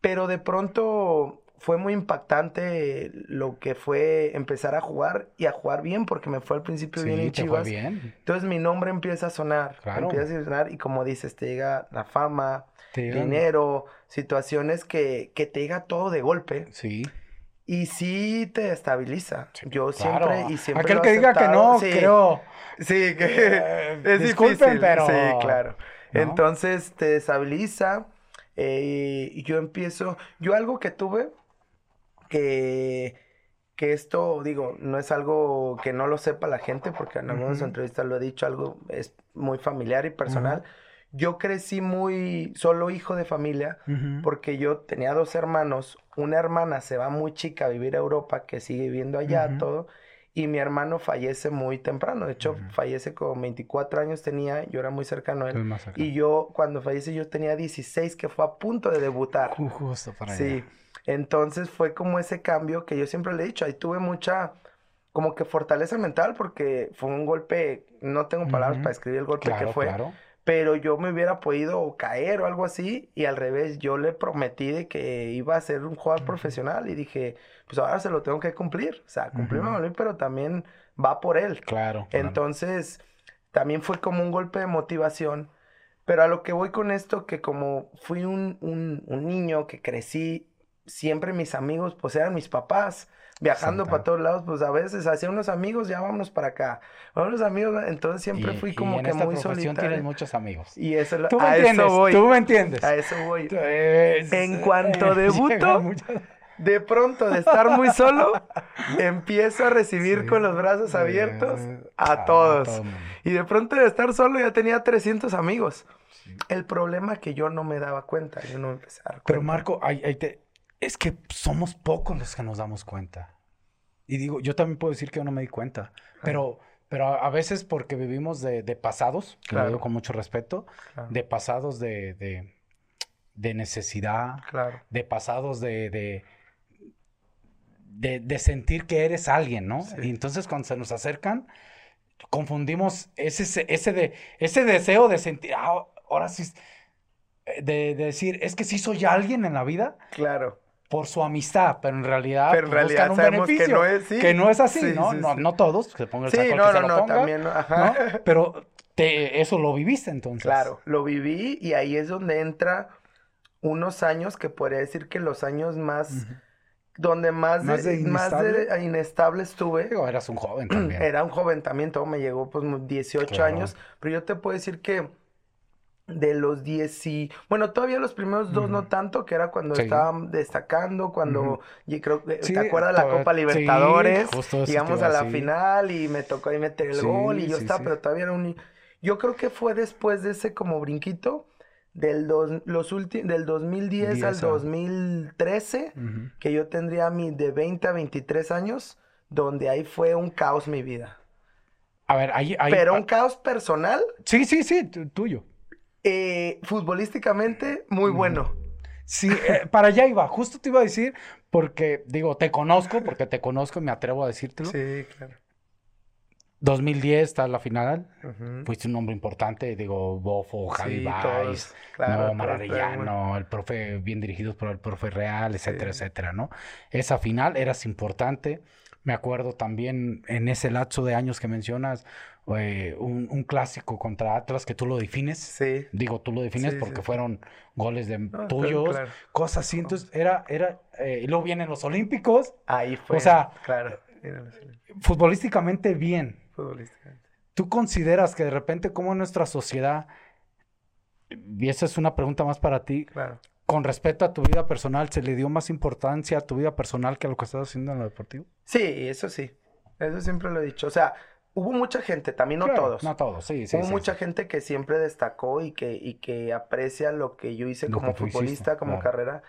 Pero de pronto fue muy impactante lo que fue empezar a jugar y a jugar bien, porque me fue al principio bien en Chivas. bien. Entonces mi nombre empieza a sonar, empieza a sonar y como dices, te llega la fama, dinero, situaciones que, que te llega todo de golpe. Sí. Y sí te estabiliza. Yo siempre y siempre Aquel que diga que no, creo. Sí, que eh, [LAUGHS] es disculpen, pero sí, claro. Entonces te estabiliza eh, y yo empiezo, yo algo que tuve que, que esto, digo, no es algo que no lo sepa la gente, porque en algunas entrevistas lo he dicho, algo es muy familiar y personal. Yo crecí muy solo hijo de familia, porque yo tenía dos hermanos, una hermana se va muy chica a vivir a Europa, que sigue viviendo allá, todo, y mi hermano fallece muy temprano, de hecho fallece con 24 años tenía, yo era muy cercano a él, y yo cuando fallece yo tenía 16, que fue a punto de debutar. Justo para Sí. Entonces fue como ese cambio que yo siempre le he dicho, ahí tuve mucha como que fortaleza mental porque fue un golpe, no tengo palabras para escribir el golpe que fue, pero yo me hubiera podido caer o algo así y al revés, yo le prometí de que iba a ser un jugador profesional y dije, pues ahora se lo tengo que cumplir, o sea, cumplirme pero también va por él. Claro. Entonces, también fue como un golpe de motivación. Pero a lo que voy con esto, que como fui un, un, un niño que crecí siempre mis amigos, pues eran mis papás. Viajando para todos lados, pues a veces hacía unos amigos, ya vámonos para acá. Unos amigos, entonces siempre fui como que muy solitario. tienes muchos amigos. Y eso ¿Tú me entiendes, voy. Tú me entiendes. A eso voy. en cuanto [LAUGHS] debuto, de pronto de estar muy solo, [LAUGHS] empiezo a recibir con los brazos abiertos a, todos. y de pronto de estar solo ya tenía 300 amigos. El problema que yo no me daba cuenta, yo no empecé a Pero Marco, ahí, ahí te, es que somos pocos los que nos damos cuenta. Y digo, yo también puedo decir que yo no me di cuenta, pero, pero a, veces porque vivimos de, pasados, que lo digo con mucho respeto, de pasados de, de, necesidad, de pasados de, de, sentir que eres alguien, ¿no? Y entonces cuando se nos acercan, confundimos ese, ese, de, ese deseo de sentir, ah, ahora sí, de, decir, es que sí soy alguien en la vida. Claro por su amistad, pero en realidad, pero en pues, realidad un beneficio, que no es, sí. que no es así, ¿no? no, no todos, se ponga el saco no, que no, se no, también, ajá. [LAUGHS] Pero te, eso lo viviste entonces. Claro, lo viví y ahí es donde entra unos años que podría decir que los años más donde más, más, de, inestable? estuve. Digo, eras un joven [CLEARS THROAT] también. Era un joven también, todo me llegó pues 18 años, pero yo te puedo decir que de los 10 y... Bueno, todavía los primeros dos no tanto, que era cuando estaban destacando, cuando... Y creo que... ¿Te acuerdas de la Copa Libertadores? Llegamos a la final y me tocó ahí meter el gol y yo estaba, pero todavía era un... Yo creo que fue después de ese como brinquito del, dos, los del 2010 al 2013, que yo tendría mi de 20 a 23 años, donde ahí fue un caos mi vida. A ver, ahí... Pero un caos personal. Sí, sí, sí, tuyo. Eh, futbolísticamente, muy bueno. Sí, eh, para allá iba. Justo te iba a decir, porque, digo, te conozco, porque te conozco y me atrevo a decírtelo. Sí, claro. 2010 está la final. Fuiste un nombre importante, digo, Bofo, Javi sí, Baez, no, el profe, bien dirigidos por el profe Real, etcétera, etcétera, ¿no? Esa final eras importante. Me acuerdo también en ese lapso de años que mencionas, eh, un, clásico contra Atlas que tú lo defines. Sí. Digo, tú lo defines porque fueron goles de tuyos, cosas así. Entonces, era, era, eh, y luego vienen los Olímpicos. Ahí fue. O sea, claro. Futbolísticamente bien. Futbolísticamente. ¿Tú consideras que de repente como nuestra sociedad, y esa es una pregunta más para ti, claro con respecto a tu vida personal, ¿se le dio más importancia a tu vida personal que a lo que estás haciendo en lo deportivo? Sí, eso sí. Eso siempre lo he dicho. O sea, hubo mucha gente, también no todos. No todos, sí, sí. Hubo mucha gente que siempre destacó y que, y que aprecia lo que yo hice como futbolista, como carrera.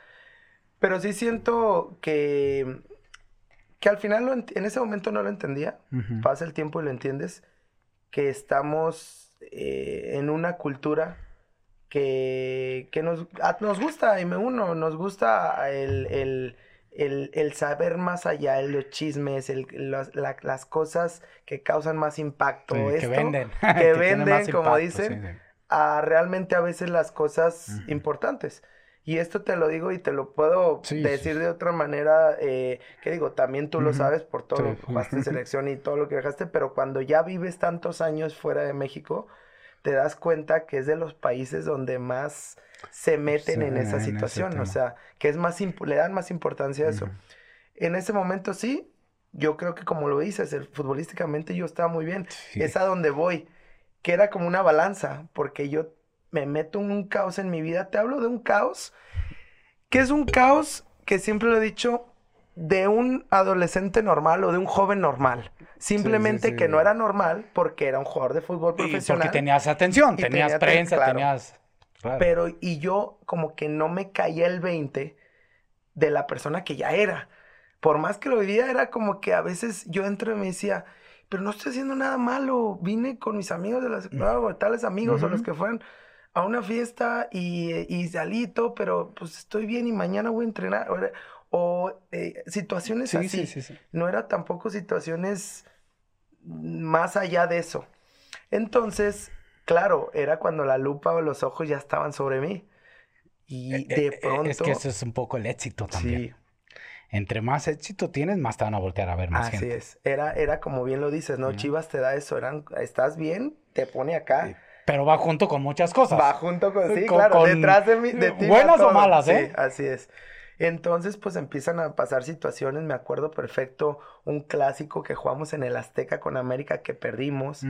Pero sí siento que, que al final en ese momento no lo entendía. Pasa el tiempo y lo entiendes. Que estamos eh, en una cultura que, que nos, nos gusta, y me uno, nos gusta el, saber más allá, los chismes, el, las cosas que causan más impacto. que venden. [LAUGHS] Que, venden, como dicen, a realmente a veces las cosas importantes. Y esto te lo digo y te lo puedo decir de otra manera, eh, que digo, también tú lo sabes por todo lo que jugaste en [LAUGHS] selección y todo lo que dejaste, pero cuando ya vives tantos años fuera de México, te das cuenta que es de los países donde más se meten en esa situación, o sea, que es más, le dan más importancia a eso. En ese momento sí, yo creo que como lo dices, futbolísticamente yo estaba muy bien, es a donde voy, que era como una balanza, porque yo me meto en un caos en mi vida, te hablo de un caos, que es un caos que siempre lo he dicho, de un adolescente normal o de un joven normal. Simplemente que no era normal porque era un jugador de fútbol profesional. Y porque tenías atención, tenías prensa, tenías... Pero, y yo como que no me caía el 20 de la persona que ya era. Por más que lo vivía, era como que a veces yo entro y me decía, pero no estoy haciendo nada malo. Vine con mis amigos de la secundaria, o tales amigos, o los que fueron a una fiesta y, y salí todo, pero pues estoy bien y mañana voy a entrenar o eh, situaciones así. no era tampoco situaciones más allá de eso. Entonces, claro, era cuando la lupa o los ojos ya estaban sobre mí. Y eh, de pronto... Eh, es que eso es un poco el éxito también. Entre más éxito tienes, más te van a voltear a ver más Así es. Era, era como bien lo dices, ¿no? Chivas te da eso. Eran, estás bien, te pone acá. Pero va junto con muchas cosas. Va junto con, sí, claro, detrás de, mí, de ti. Buenas o malas, ¿eh? Sí, así es. Entonces, pues empiezan a pasar situaciones. Me acuerdo perfecto un clásico que jugamos en el Azteca con América que perdimos.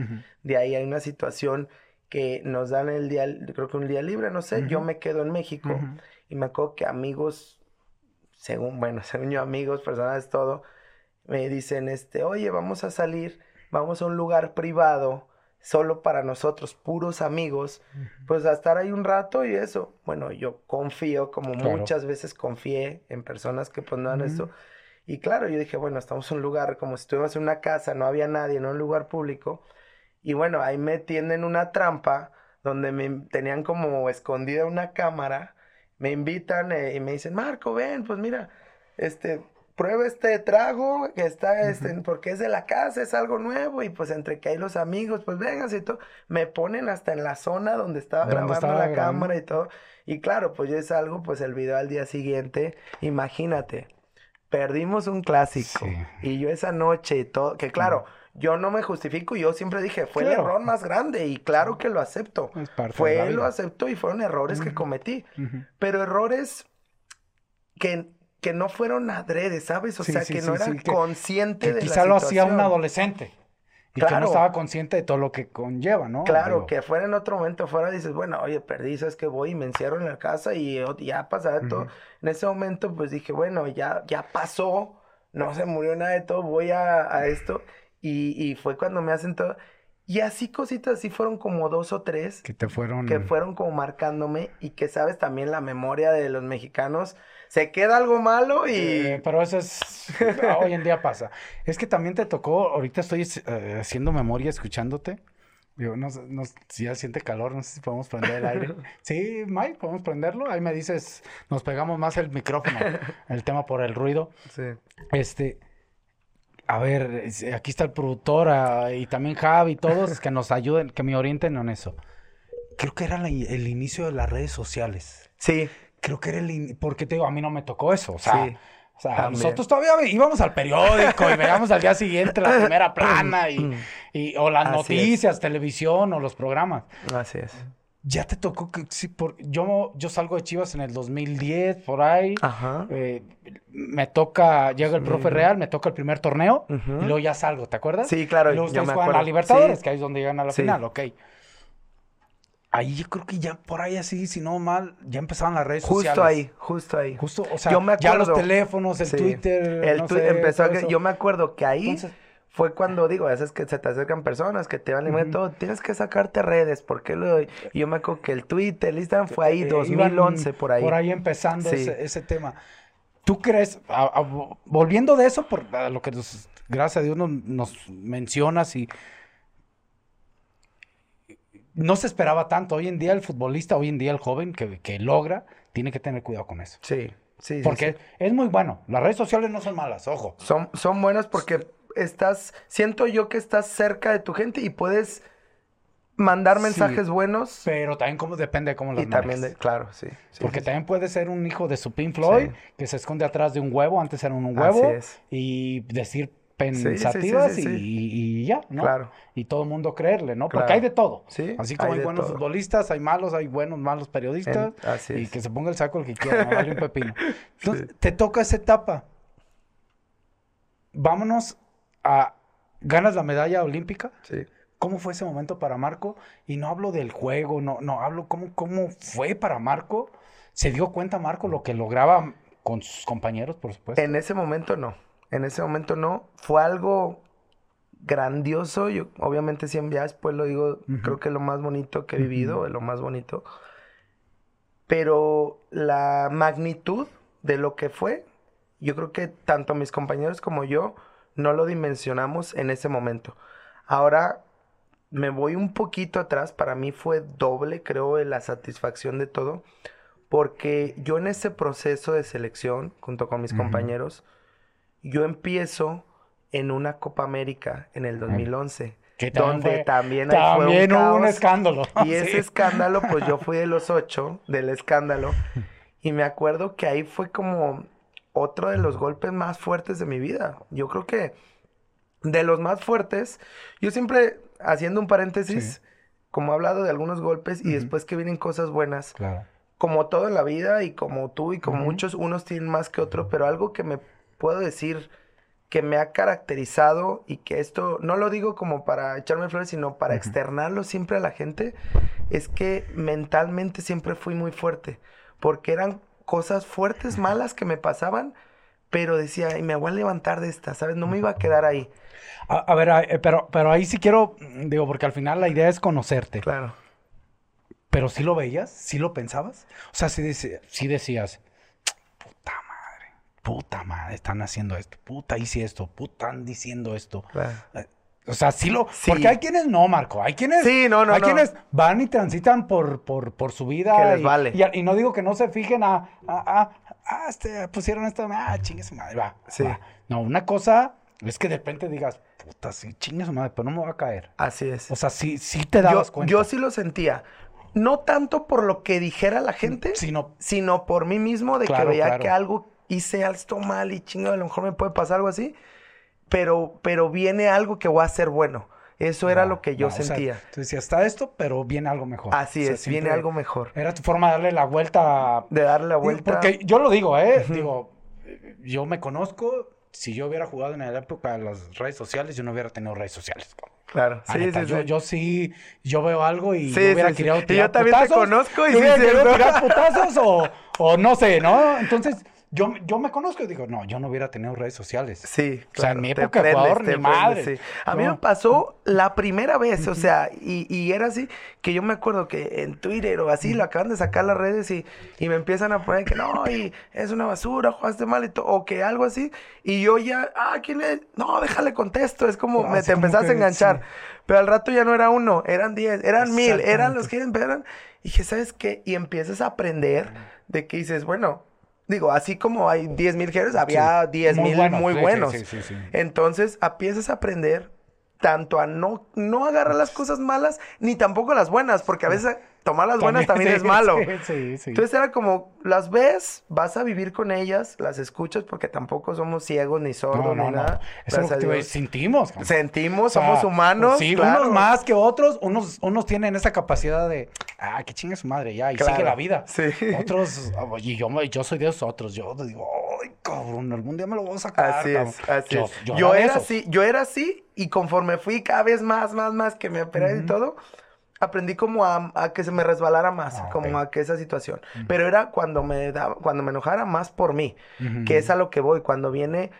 De ahí hay una situación que nos dan el día, creo que un día libre, no sé. Yo me quedo en México y me acuerdo que amigos, según, bueno, [LAUGHS] según yo, amigos, personas, todo, me dicen, este, oye, vamos a salir, vamos a un lugar privado solo para nosotros, puros amigos, pues a estar ahí un rato y eso. Bueno, yo confío, como muchas veces confié en personas que pues no esto. Y claro, yo dije, bueno, estamos en un lugar como si estuviéramos en una casa, no había nadie, en un lugar público. Y bueno, ahí me tienden una trampa donde me tenían como escondida una cámara, me invitan eh, y me dicen, Marco, ven, pues mira, este, prueba este trago que está, este, porque es de la casa, es algo nuevo, y pues entre que hay los amigos, pues vengan y todo, me ponen hasta en la zona donde estaba grabando la cámara y todo, y claro, pues yo es algo, pues el video al día siguiente, imagínate, perdimos un clásico, y yo esa noche y todo, que claro, yo no me justifico, yo siempre dije, fue el error más grande, y claro que lo acepto, fue, lo acepto, y fueron errores que cometí, pero errores que que no fueron adrede, ¿sabes? O sea, que no era consciente de quizá lo hacía un adolescente. Y que no estaba consciente de todo lo que conlleva, ¿no? Claro, que fuera en otro momento fuera dices, bueno, oye, perdí, sabes que voy y me encierro en la casa y ya pasa todo. En ese momento, pues dije, bueno, ya, ya pasó, no se murió nada de todo, voy a, esto. Y, y, fue cuando me hacen todo. Y así cositas, así fueron como dos o tres. Que te fueron. Que fueron como marcándome y que sabes también la memoria de los mexicanos. Se queda algo malo y... Eh, pero eso es... hoy en día pasa. Es que también te tocó, ahorita estoy eh, haciendo memoria escuchándote. Digo, no, no, si ya siente calor, no sé si podemos prender el aire. [LAUGHS] Sí, Mike, podemos prenderlo. Ahí me dices, nos pegamos más el micrófono, [LAUGHS] el tema por el ruido. Sí. Este, a ver, aquí está el productor ah, y también Javi y todos que nos ayuden, que me orienten en eso. Creo que era el inicio de las redes sociales. Sí. Creo que era el... Porque te digo, a mí no me tocó eso, o sea... O sea, nosotros todavía íbamos al periódico y veíamos al día siguiente la primera plana y, [LAUGHS] y o las noticias, televisión o los programas. Así es. Ya te tocó que sí, por, yo, yo salgo de Chivas en el 2010, por ahí. Ajá. Eh, me toca, llega el profe Real, me toca el primer torneo y luego ya salgo, ¿te acuerdas? Sí, claro. Y luego ustedes juegan a Libertadores, que ahí es donde llegan a la final, ok. Ahí yo creo que ya por ahí así, si no mal, ya empezaban las redes justo sociales. Justo ahí, justo ahí. Justo, o sea, ya los teléfonos, el Twitter. El no empezó yo me acuerdo que ahí fue cuando digo, a veces que se te acercan personas que te van a todo, tienes que sacarte redes, porque lo y yo me acuerdo que el Twitter, el Instagram fue ahí, 2011, eh, por ahí. Por ahí empezando ese, tema. ¿Tú crees, volviendo de eso, por lo que gracias a Dios nos, mencionas y no se esperaba tanto. Hoy en día el futbolista, hoy en día el joven que, que logra, tiene que tener cuidado con eso. Sí, sí. Porque es muy bueno. Las redes sociales no son malas, ojo. Son, son buenas porque estás, siento yo que estás cerca de tu gente y puedes mandar mensajes buenos. Pero también como depende de cómo los Y también, claro, sí. Porque también puede ser un hijo de su Pink Floyd que se esconde atrás de un huevo, antes era un huevo. Y decir pensativas y, ya, ¿no? Claro. Y todo el mundo creerle, ¿no? Porque hay de todo. Sí. Así como hay, buenos futbolistas, hay malos, hay buenos, malos periodistas. y que se ponga el saco el que quiera, no vale un pepino. [LAUGHS] Entonces, te toca esa etapa. Vámonos ganas la medalla olímpica. Sí. ¿Cómo fue ese momento para Marco? Y no hablo del juego, no, no hablo cómo, cómo fue para Marco. ¿Se dio cuenta Marco lo que lograba con sus compañeros, por supuesto? En ese momento no. En ese momento no. Fue algo grandioso. Yo, obviamente, si ya después lo digo, creo que lo más bonito que he vivido, lo más bonito. Pero la magnitud de lo que fue, yo creo que tanto mis compañeros como yo no lo dimensionamos en ese momento. Ahora me voy un poquito atrás, para mí fue doble, creo, la satisfacción de todo, porque yo en ese proceso de selección, junto con mis compañeros, yo empiezo en una Copa América en el 2011. donde también, fue un, escándalo. [LAUGHS] Y ese escándalo, pues yo [LAUGHS] fui de los ocho del escándalo. [LAUGHS] Y me acuerdo que ahí fue como otro de los golpes más fuertes de mi vida. Yo creo que de los más fuertes, yo siempre, haciendo un paréntesis, como he hablado de algunos golpes y después que vienen cosas buenas. Como todo en la vida y como tú y como muchos, unos tienen más que otros, pero algo que me puedo decir que me ha caracterizado y que esto no lo digo como para echarme flores, sino para externarlo siempre a la gente, es que mentalmente siempre fui muy fuerte, porque eran cosas fuertes, malas que me pasaban, pero decía, y me voy a levantar de esta, ¿sabes? No me iba a quedar ahí. A, ver, eh, pero, pero ahí sí quiero, digo, porque al final la idea es conocerte. Claro. Pero sí lo veías, sí lo pensabas. O sea, sí, decías, puta madre, puta madre, están haciendo esto, puta hice esto, puta están diciendo esto. Claro. O sea, sí lo. Porque hay quienes no, Marco. Hay quienes. Sí, no, no. Hay quienes van y transitan por, por, por su vida. Que les vale. Y, no digo que no se fijen a. a, a, este, pusieron esto. Ah, chingue su madre. Va. Sí. No, una cosa es que de repente digas, puta, sí, chingue su madre, pero no me va a caer. Así es. O sea, sí, sí te dabas cuenta. Yo sí lo sentía. No tanto por lo que dijera la gente, sino, sino por mí mismo, de que veía que algo hice algo mal y chingo, a lo mejor me puede pasar algo así pero, pero viene algo que va a ser bueno. Eso era lo que yo sentía. O sea, tú está esto, pero viene algo mejor. Así es, viene algo mejor. Era tu forma de darle la vuelta. De darle la vuelta. Porque yo lo digo, ¿eh? Digo, yo me conozco. Si yo hubiera jugado en la época de las redes sociales, yo no hubiera tenido redes sociales. Claro, sí, sí, yo, sí. yo, sí, yo veo algo y yo hubiera querido tirar y yo también te conozco y sí, tirar putazos o, o no sé, ¿no? Entonces, yo, yo me conozco y digo, no, yo no hubiera tenido redes sociales. Sí, O sea, en mi época de jugador, ni madre. sí. A mí No. me pasó la primera vez, o sea, y, y era así, que yo me acuerdo que en Twitter o así lo acaban de sacar las redes y, y me empiezan a poner que no, y es una basura, jugaste mal y todo, o que algo así, y yo ya, ah, ¿quién es? No, déjale contesto, es como, Ah, me te empezaste a enganchar. sí. Pero al rato ya no era uno, eran diez, eran mil, eran los que eran. Y dije, ¿sabes qué? Y empiezas a aprender de que dices, bueno, digo, así como hay diez mil géneros, había diez Muy mil buenos, muy buenos. sí, sí, sí. Entonces empiezas a aprender tanto a no, no agarrar las cosas malas, ni tampoco las buenas, porque a veces tomar las buenas también, es [LAUGHS] malo. Sí, sí, sí. Entonces era como, las ves, vas a vivir con ellas, las escuchas, porque tampoco somos ciegos ni sordos no, no, ni no. nada. Eso es lo que te sentimos. Sentimos, O sea, somos humanos. Sí, claro. unos más que otros. Unos, unos tienen esa capacidad de, ah, que chingue su madre, ya, y Claro, sigue la vida. sí. Otros, ah, y yo, yo soy de esos otros. Yo digo, ay, cabrón, algún día me lo voy a sacar. Así cabrón". es, así yo, es. Yo, Yo, de era así, yo era así, y conforme fui cada vez más, más, más que me operé y todo, aprendí como a, a que se me resbalara más, Ah, como a que esa situación. Pero era cuando me daba, cuando me enojara más por mí, que es a lo que voy, cuando viene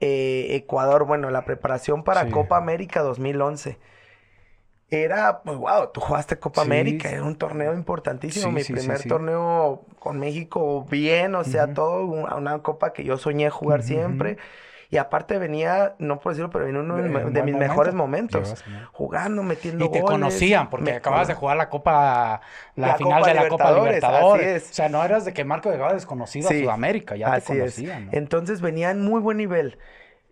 eh, Ecuador, bueno, la preparación para Sí. Copa América 2011. Era, pues, wow, tú jugaste Copa Sí, América, era un torneo importantísimo, Sí, mi primer torneo con México bien, o sea, todo una, una copa que yo soñé jugar siempre. Y aparte venía, no por decirlo, pero venía uno de, mis momento. mejores momentos. Jugando, metiendo Y te goles. conocían porque Me- acabas de jugar la Copa, la, La final Copa de la Copa Libertadores, así es. O sea, no eras de que Marco llegaba desconocido Sí, a Sudamérica, ya así te conocían. ¿no? Entonces venía en muy buen nivel.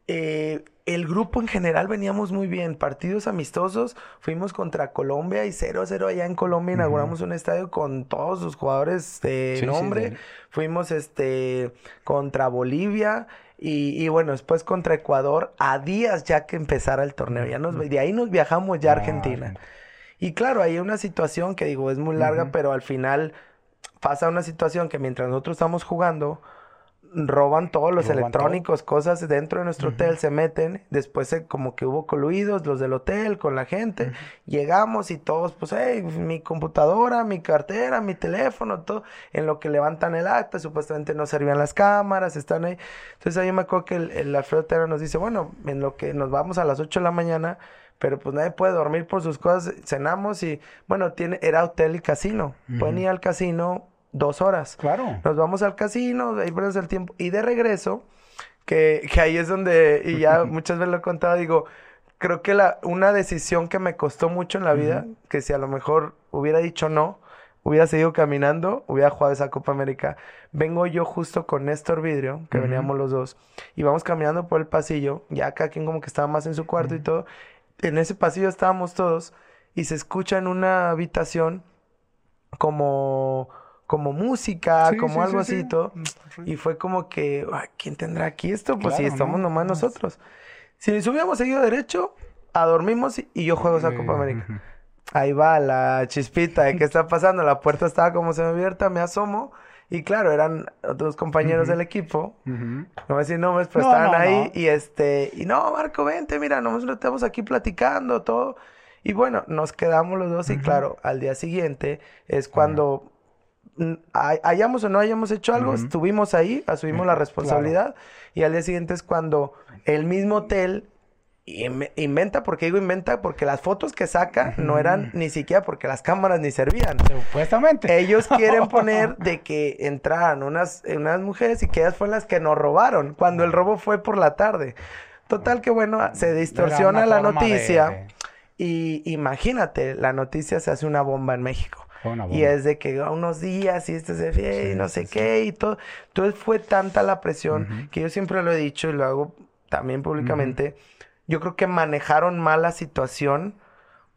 Eh, el grupo en general veníamos muy bien. Partidos amistosos, fuimos contra Colombia y 0-0 allá en Colombia. Inauguramos un estadio con todos sus jugadores de Sí, sí, nombre. de- Fuimos este contra Bolivia. Y, y bueno, después contra Ecuador, a días ya que empezara el torneo. Ya nos, de ahí nos viajamos ya a Argentina. Y claro, hay una situación que digo es muy larga, pero al final pasa una situación que mientras nosotros estamos jugando, roban todos los Roban electrónicos, cosas dentro de nuestro hotel, se meten, después se- como que hubo coluidos los del hotel con la gente, llegamos y todos, pues, hey, mi computadora, mi cartera, mi teléfono, todo, en lo que levantan el acta, supuestamente no servían las cámaras, están ahí. Entonces ahí me acuerdo que el, el Alfredo nos dice, bueno, en lo que nos vamos a las 8 de la mañana, pero pues nadie puede dormir por sus cosas, cenamos y, bueno, tiene, era hotel y casino, pueden ir al casino dos horas. Claro. Nos vamos al casino, ahí perdemos el tiempo. Y de regreso, que, que ahí es donde, y ya [LAUGHS] muchas veces lo he contado, digo, creo que la, una decisión que me costó mucho en la vida, que si a lo mejor hubiera dicho no, hubiera seguido caminando, hubiera jugado esa Copa América. Vengo yo justo con Néstor Vidrio, que Ujú. veníamos los dos, y vamos caminando por el pasillo, ya cada quien como que estaba más en su cuarto y todo. En ese pasillo estábamos todos, y se escucha en una habitación como, como música, Sí, como sí, algo sí, así sí. y todo. Y fue como que, "Ay, ¿quién tendrá aquí esto? Pues si Claro, estamos ¿no? nomás No, nosotros. Si nos hubiéramos seguido derecho, a dormimos y, yo juego esa Copa América. Ahí va la chispita de qué está pasando. La puerta estaba como semiabierta, me asomo. Y claro, eran otros compañeros del equipo. Ujú. No voy a decir nombres, pero No, estaban no, ahí. no. Y este, y no, Marco, vente, mira, nosotros estamos aquí platicando todo. Y bueno, nos quedamos los dos. Y claro, al día siguiente es cuando mm, hayamos o no hayamos hecho algo, estuvimos ahí, asumimos la responsabilidad. Y al día siguiente es cuando el mismo hotel in- inventa, porque digo inventa, porque las fotos que saca no eran ni siquiera porque las cámaras ni servían. Supuestamente. Ellos quieren [LAUGHS] poner de que entraran unas, unas mujeres y que ellas fueron las que nos robaron, cuando el robo fue por la tarde. Total que bueno, se distorsiona la noticia de- y imagínate, la noticia se hace una bomba en México. Y es de que a unos días y este se fue y no sé sí. qué y todo. Entonces fue tanta la presión que yo siempre lo he dicho y lo hago también públicamente. Yo creo que manejaron mal la situación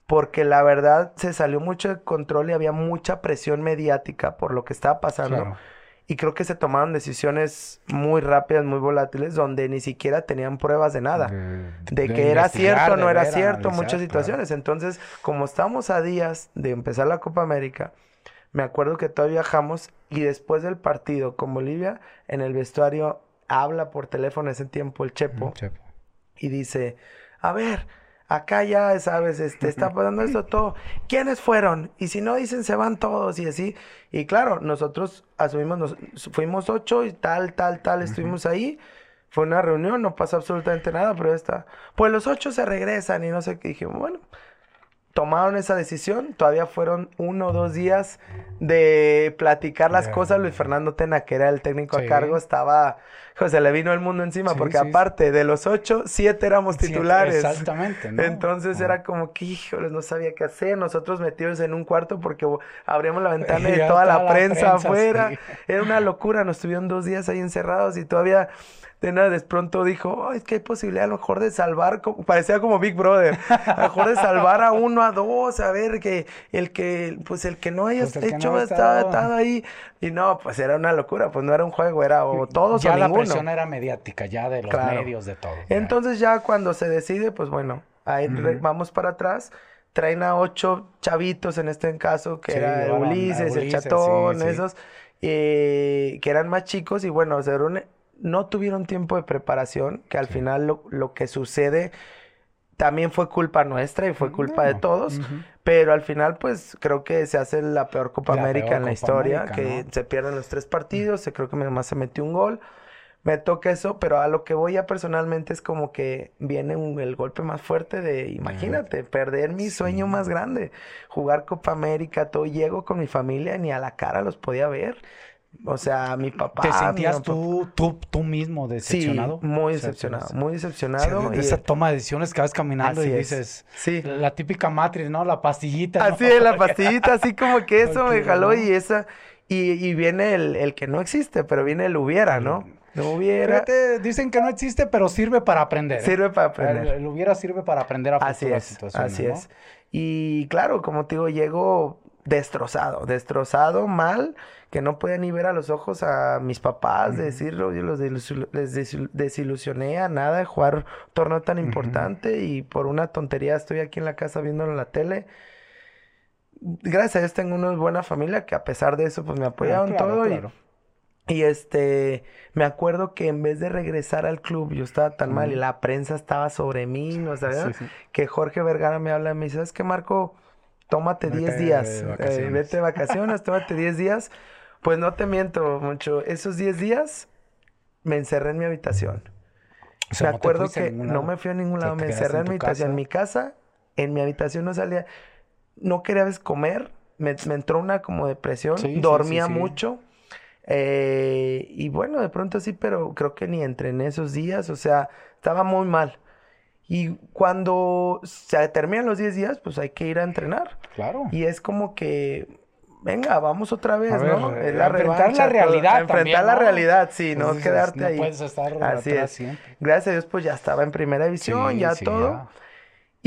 porque la verdad se salió mucho de control y había mucha presión mediática por lo que estaba pasando. Claro. Y creo que se tomaron decisiones muy rápidas, muy volátiles, donde ni siquiera tenían pruebas de nada. De- De de que era cierto, de no era cierto, analizar, muchas claro. situaciones. Entonces, como estamos a días de empezar la Copa América, me acuerdo que todavía viajamos y después del partido con Bolivia, en el vestuario habla por teléfono ese tiempo el Chepo Chepo. y dice, a ver, acá ya, sabes, este, está pasando esto todo. ¿Quiénes fueron? Y si no dicen, se van todos y así. Y claro, nosotros asumimos, nos, fuimos ocho y tal, tal, tal, estuvimos ahí. Fue una reunión, no pasó absolutamente nada, pero ya está. Pues los ocho se regresan y no sé qué. Dijimos, bueno, tomaron esa decisión. Todavía fueron uno o dos días de platicar las cosas. Luis Fernando Tena, que era el técnico a cargo, estaba... [LAUGHS] José, le vino el mundo encima, porque aparte de los ocho, siete éramos titulares. exactamente. ¿no? Entonces era como que, híjoles, no sabía qué hacer. Nosotros metidos en un cuarto porque abríamos la ventana [LAUGHS] y toda, la, prensa, afuera. Era una locura. Nos tuvieron dos días ahí encerrados y todavía de nada, de pronto dijo, es que hay posibilidad a lo mejor de salvar, parecía como Big Brother, [LAUGHS] a lo mejor de salvar a uno, a dos, a ver que el que, pues el que no haya pues hecho no estaba, ahí. Y no, pues era una locura, pues no era un juego, era o todos o ninguno. Presión era mediática, ya de los medios, de todo. Entonces ya cuando se decide, pues bueno, ahí vamos para atrás. Traen a ocho chavitos en este caso, que era Ulises, el Chatón, esos, eh, que eran más chicos y bueno, se no tuvieron tiempo de preparación, que al final lo, que sucede también fue culpa nuestra y fue culpa de todos, pero al final pues creo que se hace la peor Copa América en la historia, que se pierden los tres partidos, se creo que más se metió un gol. Me toca eso, pero a lo que voy ya personalmente es como que viene el golpe más fuerte de, imagínate, perder mi sueño más grande, jugar Copa América, todo, llego con mi familia, ni a la cara los podía ver. O sea, mi papá. ¿Te sentías tú, tú, tú mismo decepcionado? Sí, muy decepcionado, muy decepcionado. esa toma de decisiones que vas caminando y dices. Sí. La típica matriz, ¿no? La pastillita. Así es, la pastillita, así como que [LAUGHS] eso me jaló y esa. Y, y viene el, el, que no existe, pero viene el hubiera, ¿no? No hubiera. dicen que no existe, pero sirve para aprender. ¿eh? Sirve para aprender. El, hubiera sirve para aprender a así es, Así es. Y claro, como te digo, llego destrozado, destrozado, mal que no podía ni ver a los ojos a mis papás, decirlo, yo los les desilusioné a nada de jugar torneo tan importante y por una tontería estoy aquí en la casa viéndolo en la tele. Gracias a Dios tengo una buena familia que a pesar de eso pues me ah, apoyaron todo y y este, me acuerdo que en vez de regresar al club, yo estaba tan mal y la prensa estaba sobre mí, ¿no sabes? Que Jorge Vergara me habla y me dice, ¿sabes qué, Marco? Tómate 10 días, eh, vete de vacaciones, tómate 10 días. Pues no te miento mucho. Esos 10 días me encerré en mi habitación. me acuerdo que no me fui a ningún lado. me encerré en, mi habitación. En mi casa, en mi habitación no salía. No quería comer. Me, entró una como depresión. Dormía mucho. Eh, y bueno, de pronto sí, pero creo que ni entré en esos días. O sea, estaba muy mal. Y cuando se terminan los 10 días, pues hay que ir a entrenar. Claro. Y es como que venga, vamos otra vez, ¿no? Es la enfrentar la realidad. enfrentar la realidad, sí, no quedarte no ahí. Puedes estar Así es. Gracias a Dios, pues ya estaba en primera división, ya todo.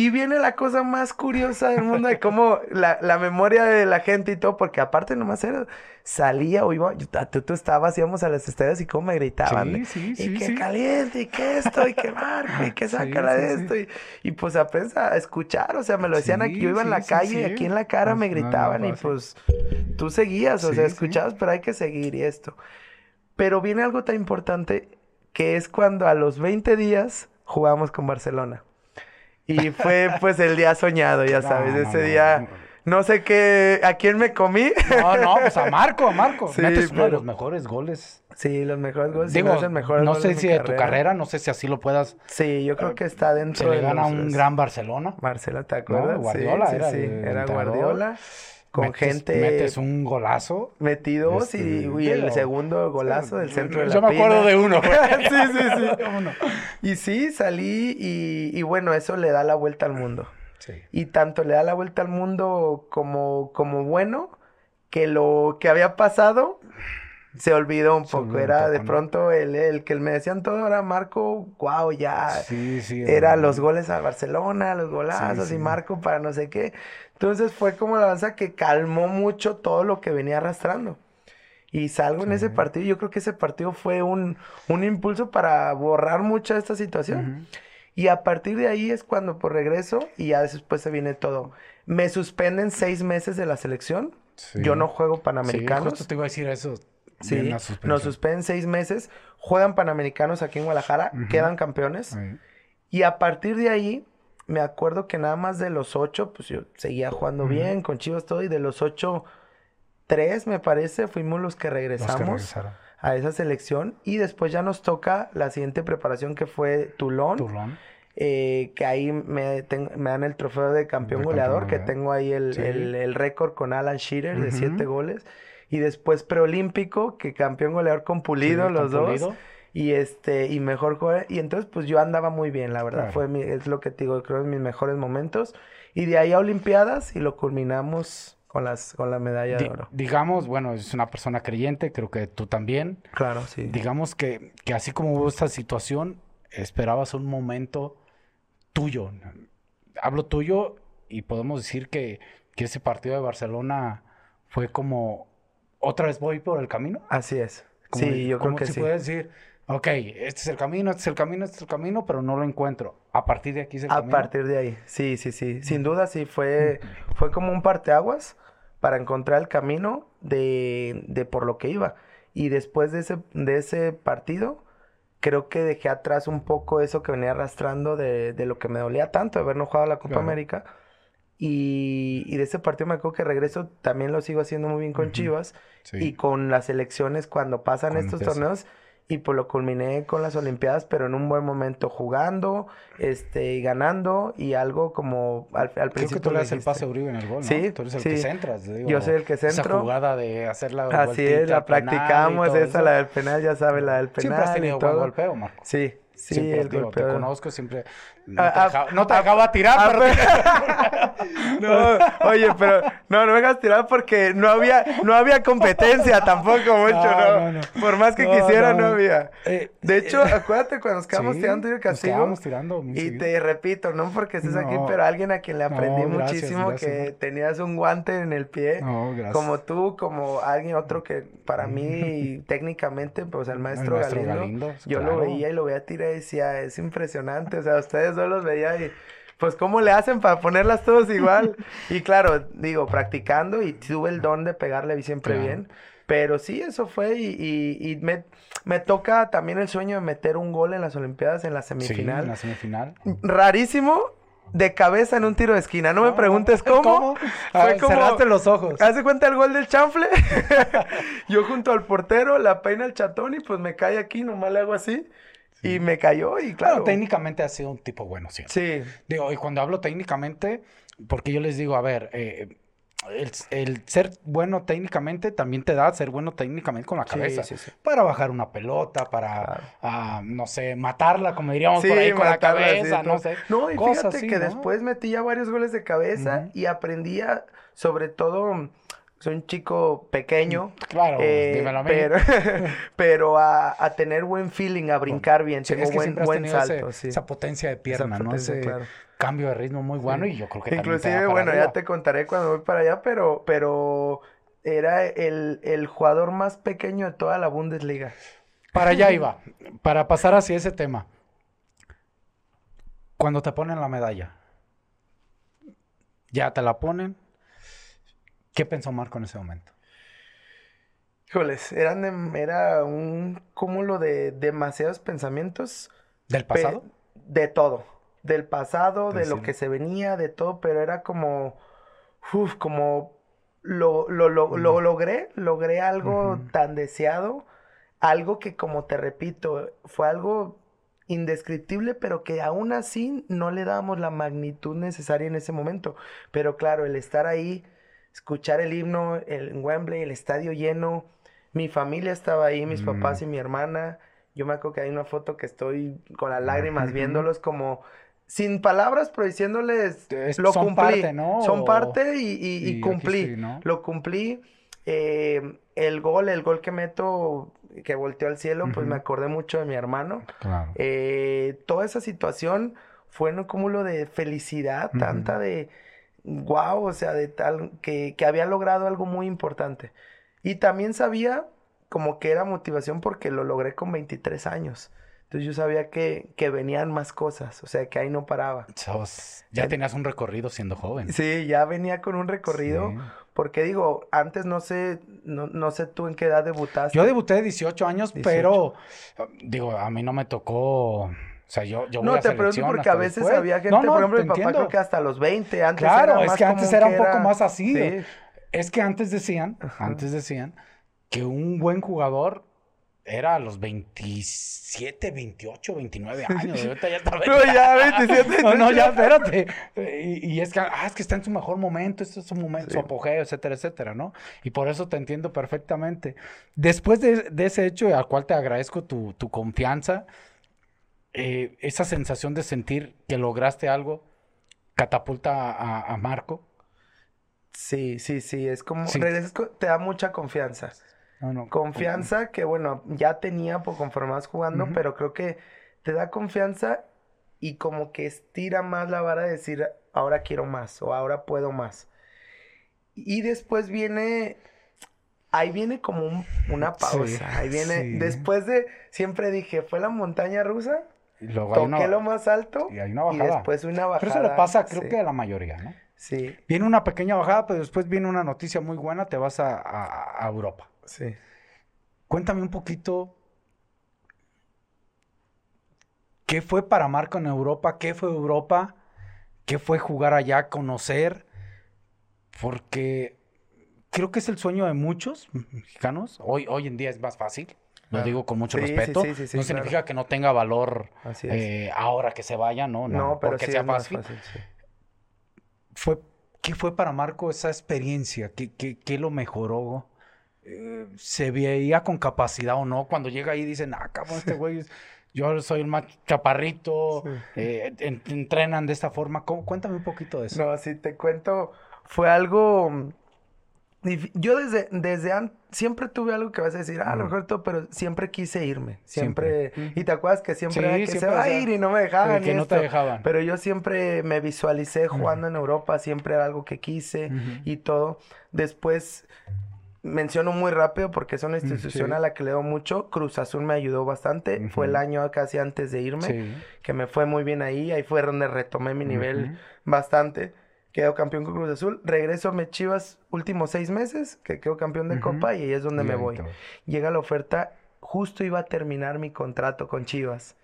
Y viene la cosa más curiosa del mundo de cómo la, la, memoria de la gente y todo, porque aparte nomás era, salía o iba, tú, tú estabas, íbamos a las estrellas y cómo me gritaban. Sí, sí, y que caliente, y que esto, y que [LAUGHS] marco, y que sácala de esto. Y, y, pues aprendes a escuchar, o sea, me lo decían aquí, yo iba en la calle y aquí en la cara me gritaban y pues tú seguías, o sea, escuchabas, pero hay que seguir y esto. Pero viene algo tan importante que es cuando a los 20 días jugamos con Barcelona. Y fue pues el día soñado, ya [LAUGHS] sabes, ese día... No sé qué, a quién me comí. No, no, pues a Marco, a Marco. Sí, uno de los mejores goles. Sí, los mejores goles. Digo, no sé si de, tu carrera, no sé si así lo puedas. Sí, yo creo que está dentro. Se le gana un gran Barcelona. Marcela, ¿te acuerdas? Guardiola sí, era. Sí, era Guardiola con gente. Metes un golazo. Metidos y, este, el segundo golazo del centro de la [LAUGHS] [LAUGHS] Yo me acuerdo de uno. sí, sí, sí. Y sí, salí y, y, bueno, eso le da la vuelta al mundo. Sí. Y tanto le da la vuelta al mundo como, como bueno, que lo que había pasado se olvidó un poco. era de pronto el, el, que me decían todo era Marco, wow, ya. Sí, sí. Era los goles a Barcelona, los golazos y Marco para no sé qué. Entonces fue como la danza que calmó mucho todo lo que venía arrastrando. Y salgo en ese partido. Yo creo que ese partido fue un, un impulso para borrar mucha esta situación. Y a partir de ahí es cuando por regreso y ya después se viene todo. Me suspenden seis meses de la selección. Yo no juego Panamericanos. Sí, justo te iba a decir eso. Sí, nos suspenden seis meses. Juegan Panamericanos aquí en Guadalajara. Quedan campeones. Y a partir de ahí me acuerdo que nada más de los ocho, pues yo seguía jugando bien, con Chivas todo, y de los ocho, tres me parece, fuimos los que regresamos a esa selección. Y después ya nos toca la siguiente preparación que fue Toulon. Toulon. Eh, que ahí me, me, dan el trofeo de campeón goleador, que tengo ahí el, el, récord con Alan Shearer de siete goles. Y después preolímpico, que campeón goleador con Pulido, los dos. Y este, y mejor. Y entonces, pues yo andaba muy bien, la verdad. Fue mi, es lo que te digo, creo en mis mejores momentos. Y de ahí a Olimpiadas y lo culminamos con las con la medalla de oro. Digamos, bueno, es una persona creyente, creo que tú también. Claro, sí. Digamos que, que así como hubo esta situación, esperabas un momento tuyo. Hablo tuyo y podemos decir que, que ese partido de Barcelona fue como otra vez voy por el camino. Así es. sí, yo creo que si sí. puedes decir, ok, este es el camino, este es el camino, este es el camino, pero no lo encuentro. A partir de aquí es el camino. A partir de ahí, sí, sí, sí. Sin duda sí, fue, fue como un parteaguas para encontrar el camino de, de por lo que iba. Y después de ese, de ese partido, creo que dejé atrás un poco eso que venía arrastrando de, de lo que me dolía tanto de haber no jugado la Copa América. Y, y, de ese partido me acuerdo que regreso, también lo sigo haciendo muy bien con Chivas. Y con las elecciones cuando pasan estos torneos, y pues lo culminé con las Olimpiadas, pero en un buen momento jugando, este, y ganando y algo como al, al principio. Creo que tú le das el pase a Uribe en el gol, ¿no? Sí, tú eres el sí. que centras. Digo, Yo soy el que centro. Esa jugada de hacer la Así es, la practicamos, esa, la del penal, ya sabe, la del penal. Siempre has tenido buen golpeo, Marco. Sí, Sí, siempre, el digo, te conozco, siempre no, te, no te dejaba tirar, ah, pero... [LAUGHS] [LAUGHS] no, oye, pero no, no me dejas tirar porque no había, no había competencia tampoco mucho, no. no. Por más que quisiera, no, había. Eh, de hecho, eh, acuérdate cuando nos quedamos sí, tirando el castigo. Nos y seguido. te repito, no porque estés aquí, pero alguien a quien le aprendí gracias, muchísimo gracias, que tenías un guante en el pie. como tú, como alguien otro que para mí [LAUGHS] técnicamente, pues el maestro, el maestro Galindo, Galindo yo claro. lo veía y lo veía tirar y decía, es impresionante, o sea, ustedes dos los veía y pues cómo le hacen para ponerlas todos igual. [LAUGHS] y claro, digo, practicando y tuve el don de pegarle siempre Claro. bien. Pero sí, eso fue y, y, y me, me toca también el sueño de meter un gol en las Olimpiadas en la Sí, semifinal. en la semifinal. Rarísimo, de cabeza en un tiro de esquina. No me preguntes [LAUGHS] cómo. ¿Cómo? Fue Ah, como... Cerraste los ojos. ¿Hace cuenta el gol del chanfle? [LAUGHS] Yo junto al portero, la peina el chatón y pues me cae aquí, nomás le hago así. Y me cayó y claro. Claro, técnicamente ha sido un tipo bueno siempre. Sí, Digo, y cuando hablo técnicamente, porque yo les digo, a ver, eh, el, el ser bueno técnicamente también te da ser bueno técnicamente con la Sí, cabeza. sí, sí. Para bajar una pelota, para, Claro. ah, no sé, matarla, como diríamos sí, por ahí con la matarla cabeza, no sé. No, y fíjate así, que ¿no? después metí ya varios goles de cabeza y aprendía, sobre todo, soy un chico pequeño. Claro, eh, dímelo a mí. pero, [LAUGHS] pero a, a tener buen feeling, a brincar bien, Sí, tengo es que buen, salto, ese- sí. esa potencia de pierna, ¿no? Ese claro. cambio de ritmo muy bueno y yo creo que también te Inclusive, bueno, arriba. ya te contaré cuando voy para allá, pero, pero era el, el jugador más pequeño de toda la Bundesliga. Para allá iba, [LAUGHS] para pasar hacia ese tema. Cuando te ponen la medalla, ya te la ponen. ¿Qué pensó Marco en ese momento? Híjoles, eran era un cúmulo de demasiados pensamientos. ¿Del pasado? De todo. Del pasado, de lo que se venía, de todo, pero era como, uf, como lo, lo, lo, lo logré, logré algo tan deseado, algo que como te repito, fue algo indescriptible, pero que aún así no le dábamos la magnitud necesaria en ese momento. Pero claro, el estar ahí, escuchar el himno el, en Wembley, el estadio lleno, mi familia estaba ahí, mis Mm. papás y mi hermana. Yo me acuerdo que hay una foto que estoy con las lágrimas viéndolos como sin palabras, pero diciéndoles Es- lo son cumplí. parte, ¿no? Son parte y, y- y y aquí cumplí. estoy, ¿no? Lo cumplí. Eh, el gol, el gol que meto, que volteó al cielo, pues me acordé mucho de mi hermano. Claro. Eh, toda esa situación fue un cúmulo de felicidad, tanta de wow, o sea, de tal que, que había logrado algo muy importante. Y también sabía como que era motivación porque lo logré con 23 años. Entonces yo sabía que, que venían más cosas, o sea, que ahí no paraba. Sos- ya tenías un recorrido siendo joven. Sí, ya venía con un recorrido, Sí. porque digo, antes no sé, no, no sé tú en qué edad debutaste. Yo debuté de 18 años, 18. pero digo, a mí no me tocó O sea, yo, yo No, voy a te pregunto porque a veces después. había gente, No, no, por ejemplo, mi papá entiendo. creo que hasta los 20, antes Claro, era es más que antes era un poco era- más así. Sí. Es que antes decían, antes decían que un buen jugador era a los 27, 28, 29 años. Ahorita ya está [LAUGHS] No, ya, 27, [LAUGHS] No, no, ya, 28. espérate. Y, y es que, ah, es que está en su mejor momento, este es su momento, su apogeo, etcétera, etcétera, ¿no? Y por eso te entiendo perfectamente. Después de, de ese hecho, al cual te agradezco tu, tu confianza, eh, esa sensación de sentir que lograste algo, catapulta a, a Marco. Sí, sí, sí, es como, Sí. regresas te da mucha confianza. No, no. Confianza que, bueno, ya tenía por conforme vas jugando, pero creo que te da confianza y como que estira más la vara de decir, ahora quiero más o ahora puedo más. Y después viene, ahí viene como un- una pausa, Sí, ahí viene, sí. después de, siempre dije, fue la montaña rusa, Y luego hay toqué una- lo más alto y hay una bajada. después una bajada. Pero eso le pasa, creo sí, que a la mayoría, ¿no? Sí, Viene una pequeña bajada, pero después viene una noticia muy buena, te vas a, a- a Europa. sí. Cuéntame un poquito. ¿Qué fue para Marco en Europa? ¿Qué fue Europa? ¿Qué fue jugar allá, conocer? Porque creo que es el sueño de muchos mexicanos. Hoy, hoy en día es más fácil. Lo digo con mucho Sí, respeto. sí, sí, sí, no claro. significa que no tenga valor eh, ahora que se vaya, no, no, no, pero porque sea fácil. fácil. Fue, ¿Qué fue para Marco esa experiencia? ¿Qué, qué, qué lo mejoró? Eh, ¿Se veía con capacidad o no? Cuando llega ahí dicen, ah, cabrón, este güey, yo soy el más chaparrito, eh, en- entrenan de esta forma. ¿Cómo? Cuéntame un poquito de eso. No, si te cuento, fue algo... mm, Yo desde, desde an- siempre tuve algo que vas a decir, ah, a lo Ujú. mejor todo, pero siempre quise irme. Siempre. Y te acuerdas que siempre Sí, era que siempre se va a ir y no me dejaban. Que y no te esto. dejaban. Pero yo siempre me visualicé jugando en Europa, siempre era algo que quise y todo. Después menciono muy rápido porque es una institución sí. a la que leo mucho. Cruz Azul me ayudó bastante. Fue el año casi antes de irme Sí. que me fue muy bien ahí. Ahí fue donde retomé mi nivel bastante. Quedo campeón con Cruz Azul. Regreso a mis Chivas últimos seis meses, que quedo campeón de Ujú. Copa y ahí es donde Y me voy. Llega la oferta, justo iba a terminar mi contrato con Chivas.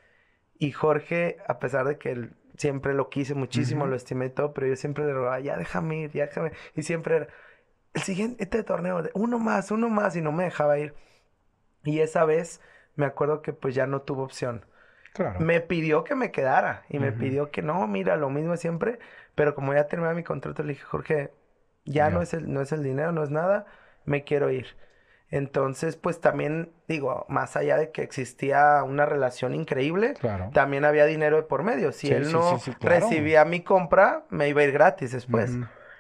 Y Jorge, a pesar de que él siempre lo quise muchísimo, Ujú. lo estimé todo, pero yo siempre le rogaba, ya déjame ir, ya déjame. Y siempre era, el siguiente este torneo, uno más, uno más, y no me dejaba ir. Y esa vez me acuerdo que pues ya no tuvo opción. Claro. Me pidió que me quedara y me Ujú. pidió que no, mira, lo mismo siempre, pero como ya terminé mi contrato, le dije, Jorge, ya no es el, no es el dinero, no es nada, me quiero ir. Entonces, pues también, digo, más allá de que existía una relación increíble, Claro. también había dinero de por medio. Si Sí, él no sí, sí, claro. recibía mi compra, me iba a ir gratis después.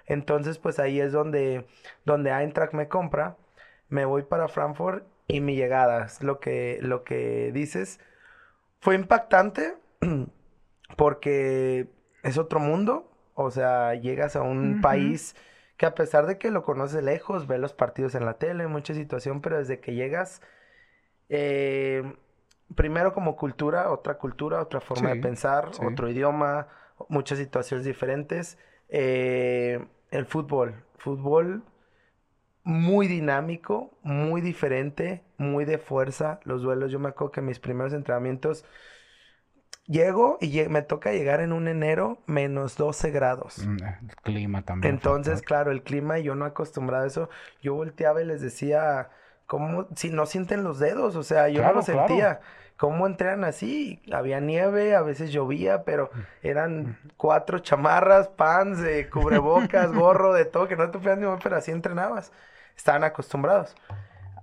Entonces, pues ahí es donde, donde Eintracht me compra, me voy para Frankfurt y mi llegada, es lo que, lo que dices, fue impactante [CLEARS THROAT] porque es otro mundo, o sea, llegas a un país que a pesar de que lo conoces lejos, ves los partidos en la tele, mucha situación, pero desde que llegas, eh, primero como cultura, otra cultura, otra forma Sí, de pensar, sí. otro idioma, muchas situaciones diferentes. Eh, el fútbol, fútbol muy dinámico, muy diferente, muy de fuerza. Los duelos, yo me acuerdo que mis primeros entrenamientos llego y me toca llegar en un enero menos 12 grados. Mm, El clima también. Entonces, claro, el clima y yo no acostumbrado a eso. Yo volteaba y les decía, ¿cómo? Si no sienten los dedos, o sea, yo Claro, no lo claro. sentía. ¿Cómo entrenan así? Había nieve, a veces llovía, pero eran cuatro chamarras, pants, eh, cubrebocas, [LAUGHS] gorro, de todo, que no te podías ni mover, pero así entrenabas. Estaban acostumbrados.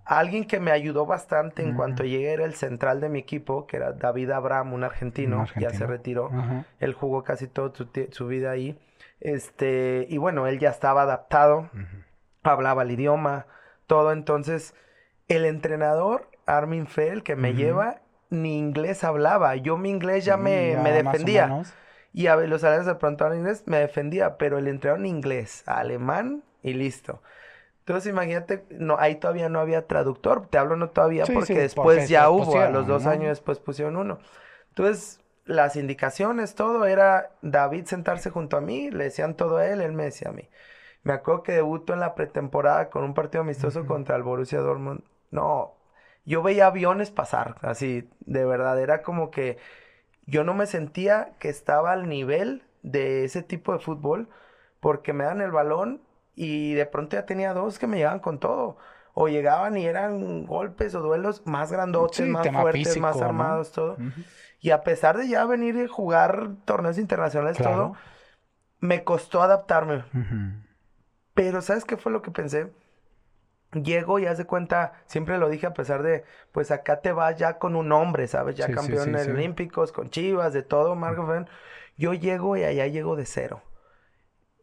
Alguien que me ayudó bastante en cuanto llegué era el central de mi equipo, que era David Abraham, un argentino, Un ya se retiró. Ajá. Él jugó casi toda su, vida ahí. Este, y bueno, él ya estaba adaptado, hablaba el idioma, todo. Entonces, el entrenador, Armin Fell, que me lleva, ni inglés hablaba. Yo mi inglés ya me, me defendía. Y a ver, los alumnos de pronto en inglés me defendía, pero el entrenador en inglés, alemán y listo. Entonces imagínate, no, ahí todavía no había traductor, te hablo no todavía Sí, porque sí, después porque ya hubo, a los dos ¿no? años después pusieron uno. Entonces, las indicaciones, todo era David sentarse junto a mí, le decían todo a él, él me decía a mí. Me acuerdo que debutó en la pretemporada con un partido amistoso contra el Borussia Dortmund. No, yo veía aviones pasar, así, de verdad, era como que yo no me sentía que estaba al nivel de ese tipo de fútbol porque me dan el balón y de pronto ya tenía dos que me llegaban con todo. O llegaban y eran golpes o duelos más grandotes, más fuertes, más armados, todo. Y a pesar de ya venir y jugar torneos internacionales, todo, me costó adaptarme. Pero ¿sabes qué fue lo que pensé? Llego y haz de cuenta, siempre lo dije a pesar de, pues acá te vas ya con un hombre, ¿sabes? Ya campeones olímpicos, con Chivas, de todo, Marco Yo llego y allá llego de cero.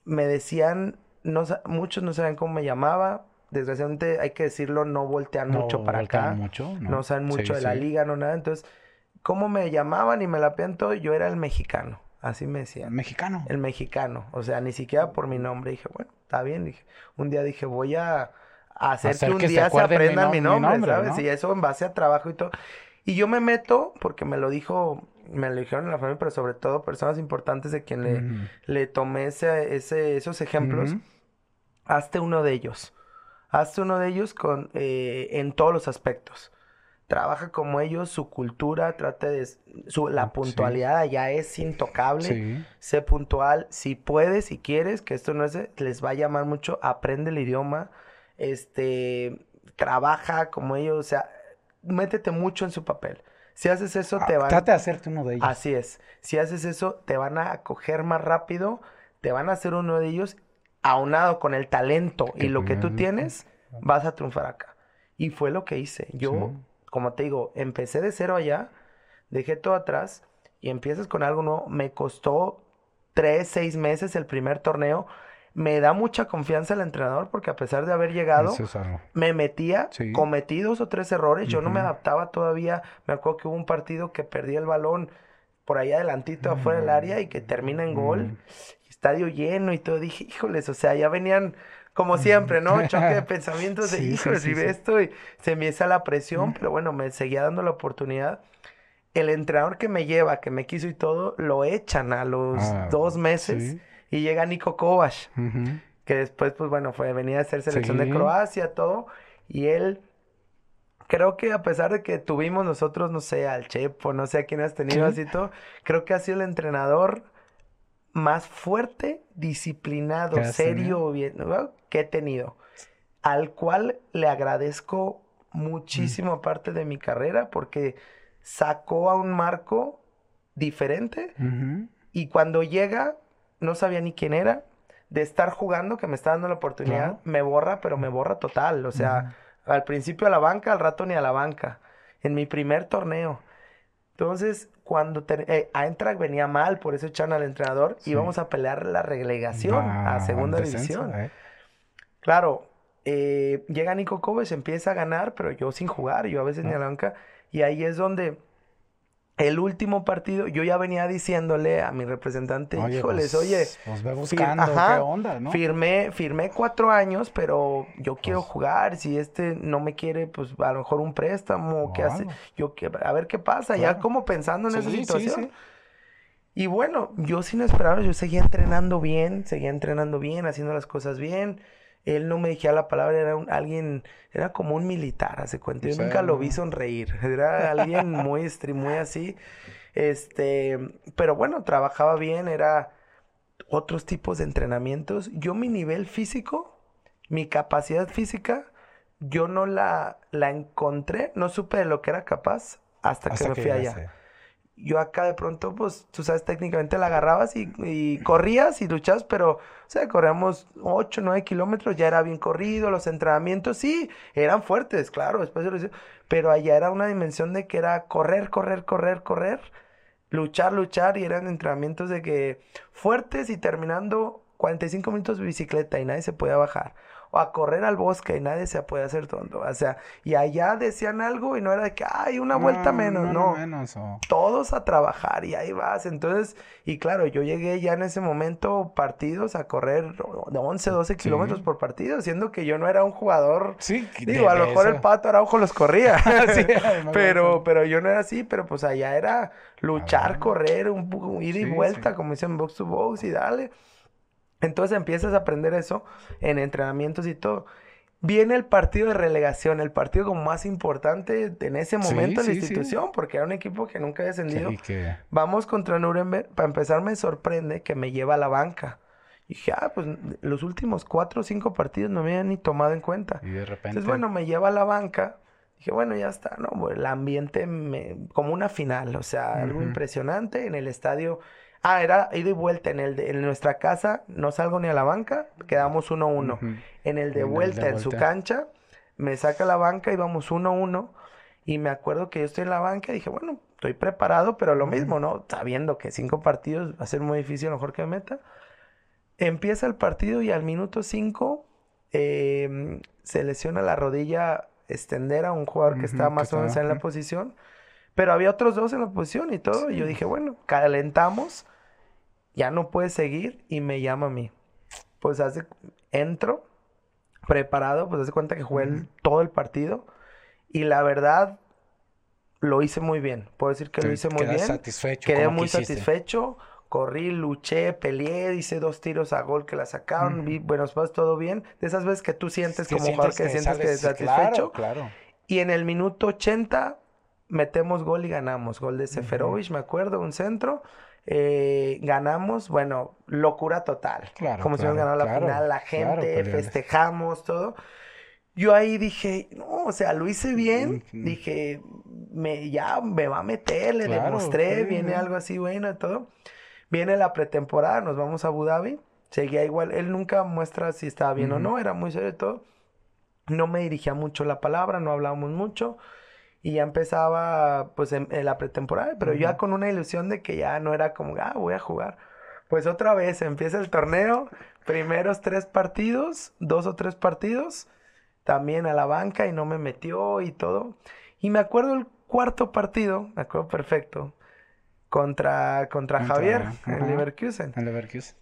Me decían, no, muchos no saben cómo me llamaba, desgraciadamente hay que decirlo, no voltean mucho para acá. Mucho, no. saben mucho de la liga, no nada. Entonces, ¿cómo me llamaban y me la todo? Yo era el mexicano. Así me decían. ¿El mexicano? El mexicano. O sea, ni siquiera por mi nombre. Dije, bueno, está bien. Dije, un día dije, voy a hacer, que un día se, aprendan mi, nombre, ¿sabes? Y eso en base a trabajo y todo. Y yo me meto, porque me lo dijo, me lo dijeron en la familia, pero sobre todo personas importantes de quien le, le tomé ese, ese, esos ejemplos. Hazte uno de ellos hazte uno de ellos con, eh, en todos los aspectos. Trabaja como ellos, su cultura, trate de... Su, la puntualidad ya es intocable. Sé puntual. Si puedes, si quieres, que esto no es... Les va a llamar mucho. Aprende el idioma. Este... Trabaja como ellos. O sea, métete mucho en su papel. Si haces eso, ah, te van... Trate de hacerte uno de ellos. Así es. Si haces eso, te van a acoger más rápido. Te van a hacer uno de ellos aunado con el talento y lo que tú tienes, vas a triunfar acá. Y fue lo que hice. Yo, como te digo, empecé de cero allá, dejé todo atrás y empiezas con algo nuevo. Me costó tres, seis meses el primer torneo. Me da mucha confianza el entrenador porque a pesar de haber llegado, me metía, cometí dos o tres errores. Yo no me adaptaba todavía. Me acuerdo que hubo un partido que perdí el balón por ahí adelantito afuera del área y que termina en gol estadio lleno y todo. Dije, híjoles, o sea, ya venían como siempre, ¿no? [LAUGHS] Choque de pensamientos de, híjoles, y esto y se hizo la presión, pero bueno, me seguía dando la oportunidad. El entrenador que me lleva, que me quiso y todo, lo echan a los ah, dos meses y llega Nico Kovac, que después, pues bueno, fue venía a hacer selección de Croacia, todo, y él creo que a pesar de que tuvimos nosotros, no sé, al Chepo, no sé a quién has tenido así todo, creo que ha sido el entrenador más fuerte, disciplinado, serio bien, que he tenido, al cual le agradezco muchísimo mm. parte de mi carrera porque sacó a un marco diferente y cuando llega no sabía ni quién era, de estar jugando que me está dando la oportunidad, me borra, pero me borra total, o sea, al principio a la banca, al rato ni a la banca, en mi primer torneo. Entonces, cuando eh, venía mal, por eso echan al entrenador, y íbamos a pelear la relegación a segunda división. Eh. Claro, eh, llega Nico Cobes, empieza a ganar, pero yo sin jugar, yo a veces ni a la banca, y ahí es donde el último partido, yo ya venía diciéndole a mi representante, híjoles, pues, oye, pues ve buscando qué onda, ¿no? Firmé, firmé cuatro años, pero yo quiero pues jugar. Si este no me quiere, pues a lo mejor un préstamo, ¿qué hace? Yo a ver qué pasa, ya como pensando en esa situación. y bueno, yo sin esperar, yo seguía entrenando bien, seguía entrenando bien, haciendo las cosas bien él no me dijera la palabra, era un, alguien, era como un militar, hace cuenta. Yo nunca lo vi sonreír. [LAUGHS] Era alguien [LAUGHS] muy, muy así. Este, pero bueno, trabajaba bien, era otros tipos de entrenamientos. Yo mi nivel físico, mi capacidad física, yo no la, la encontré, no supe de lo que era capaz hasta, que me fui allá yo acá de pronto, pues, tú sabes, técnicamente la agarrabas y, corrías y luchabas, pero, o sea, corríamos 8, 9 kilómetros, ya era bien corrido, los entrenamientos, sí, eran fuertes, claro, después pero allá era una dimensión de que era correr, correr, correr, correr, luchar, luchar, y eran entrenamientos de que fuertes y terminando 45 minutos de bicicleta y nadie se podía bajar o a correr al bosque y nadie se puede hacer tonto. O sea, y allá decían algo y no era de que, hay una vuelta menos, no. Todos a trabajar y ahí vas. Entonces, y claro, yo llegué ya en ese momento partidos a correr de 11, 12 kilómetros por partido, siendo que yo no era un jugador. Sí, digo, a lo mejor el pato Araujo los corría. [LAUGHS] [LAUGHS] pero, pero yo no era así, pero pues allá era luchar, correr, un, ir y vuelta, como dicen box to box y dale. Entonces empiezas a aprender eso en entrenamientos y todo. Viene el partido de relegación, el partido como más importante en ese momento en la institución, porque era un equipo que nunca había descendido. Vamos contra Nuremberg. Para empezar, me sorprende que me lleva a la banca. Y dije, ah, pues los últimos cuatro o cinco partidos no me habían ni tomado en cuenta. Y de repente. Entonces, bueno, me lleva a la banca. Dije, bueno, ya está, ¿no? El ambiente me... como una final, o sea, algo impresionante en el estadio. Ah, era ida y vuelta. En el de, en nuestra casa no salgo ni a la banca, quedamos 1-1. En el de vuelta, en su cancha, me saca la banca y vamos 1-1. Y me acuerdo que yo estoy en la banca y dije, bueno, estoy preparado, pero lo mismo, ¿no? Sabiendo que cinco partidos va a ser muy difícil, a lo mejor que me meta. Empieza el partido y al minuto 5 em, se lesiona la rodilla extender a un jugador que estaba más o menos en la posición. Pero había otros dos en la posición y todo. Y yo dije, bueno, calentamos, ya no puede seguir y me llama a mí. Pues hace, entro preparado, pues hace cuenta que jugué todo el partido. Y la verdad, lo hice muy bien. Puedo decir que lo hice muy bien. satisfecho. Quedé muy satisfecho. Corrí, luché, peleé, hice dos tiros a gol que la sacaron, vi buenos pasos, todo bien. De esas veces que tú sientes como jugador que, sientes que satisfecho. Claro, Y en el minuto 80 metemos gol y ganamos. Gol de Seferovic, me acuerdo, un centro. Eh, ganamos, bueno, locura total. Claro, como si hubiéramos ganado la final, la gente, festejamos, todo. Yo ahí dije, no, o sea, lo hice bien. Dije, me, ya me va a meter, le demostré, viene algo así bueno y todo. Viene la pretemporada, nos vamos a Abu Dhabi. Seguía igual, él nunca muestra si estaba bien o no, era muy serio todo. No me dirigía mucho la palabra, no hablábamos mucho y ya empezaba pues en, la pretemporada, pero ya con una ilusión de que ya no era como, ah, voy a jugar. Pues otra vez empieza el torneo, primeros tres partidos, dos o tres partidos, también a la banca y no me metió y todo. Y me acuerdo el cuarto partido, me acuerdo perfecto, contra, contra, Javier en Leverkusen. En Leverkusen.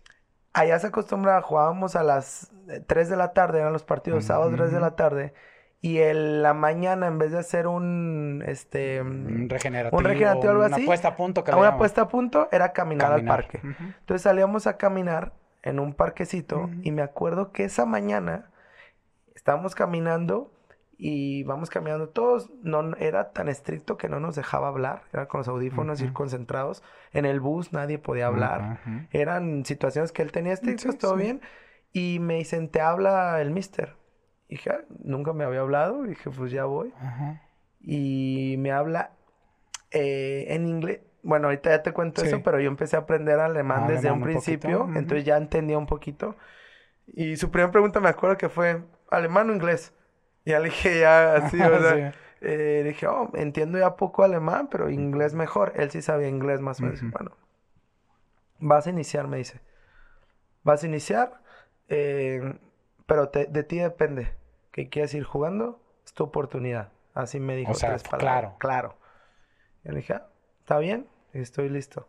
Allá se acostumbraba, jugábamos a las 3 de la tarde, eran los partidos sábados 3 de la tarde y en la mañana en vez de hacer un este un regenerativo, un regenerativo algo una puesta a punto que una puesta a punto era caminar, al parque. Entonces salíamos a caminar en un parquecito y me acuerdo que esa mañana estábamos caminando y vamos caminando todos. No era tan estricto que no nos dejaba hablar era con los audífonos ir concentrados. En el bus nadie podía hablar. eran situaciones que él tenía estrictas todo bien. Y me dicen te habla el mister dije, ah, nunca me había hablado. Y dije, pues ya voy. Y me habla eh, en inglés. Bueno, ahorita ya te cuento eso, pero yo empecé a aprender alemán ah, desde un principio. Entonces ya entendía un poquito. Y su primera pregunta me acuerdo que fue, ¿alemán o inglés? Y ya le dije, ya así, [LAUGHS] ¿verdad? Eh, dije, oh, entiendo ya poco alemán, pero inglés mejor. Él sí sabía inglés más o menos. Bueno, vas a iniciar, me dice. Vas a iniciar, eh, pero de ti depende que quieres ir jugando, es tu oportunidad. Así me dijo. O sea, claro. Claro. Y le dije, ah, está bien, estoy listo.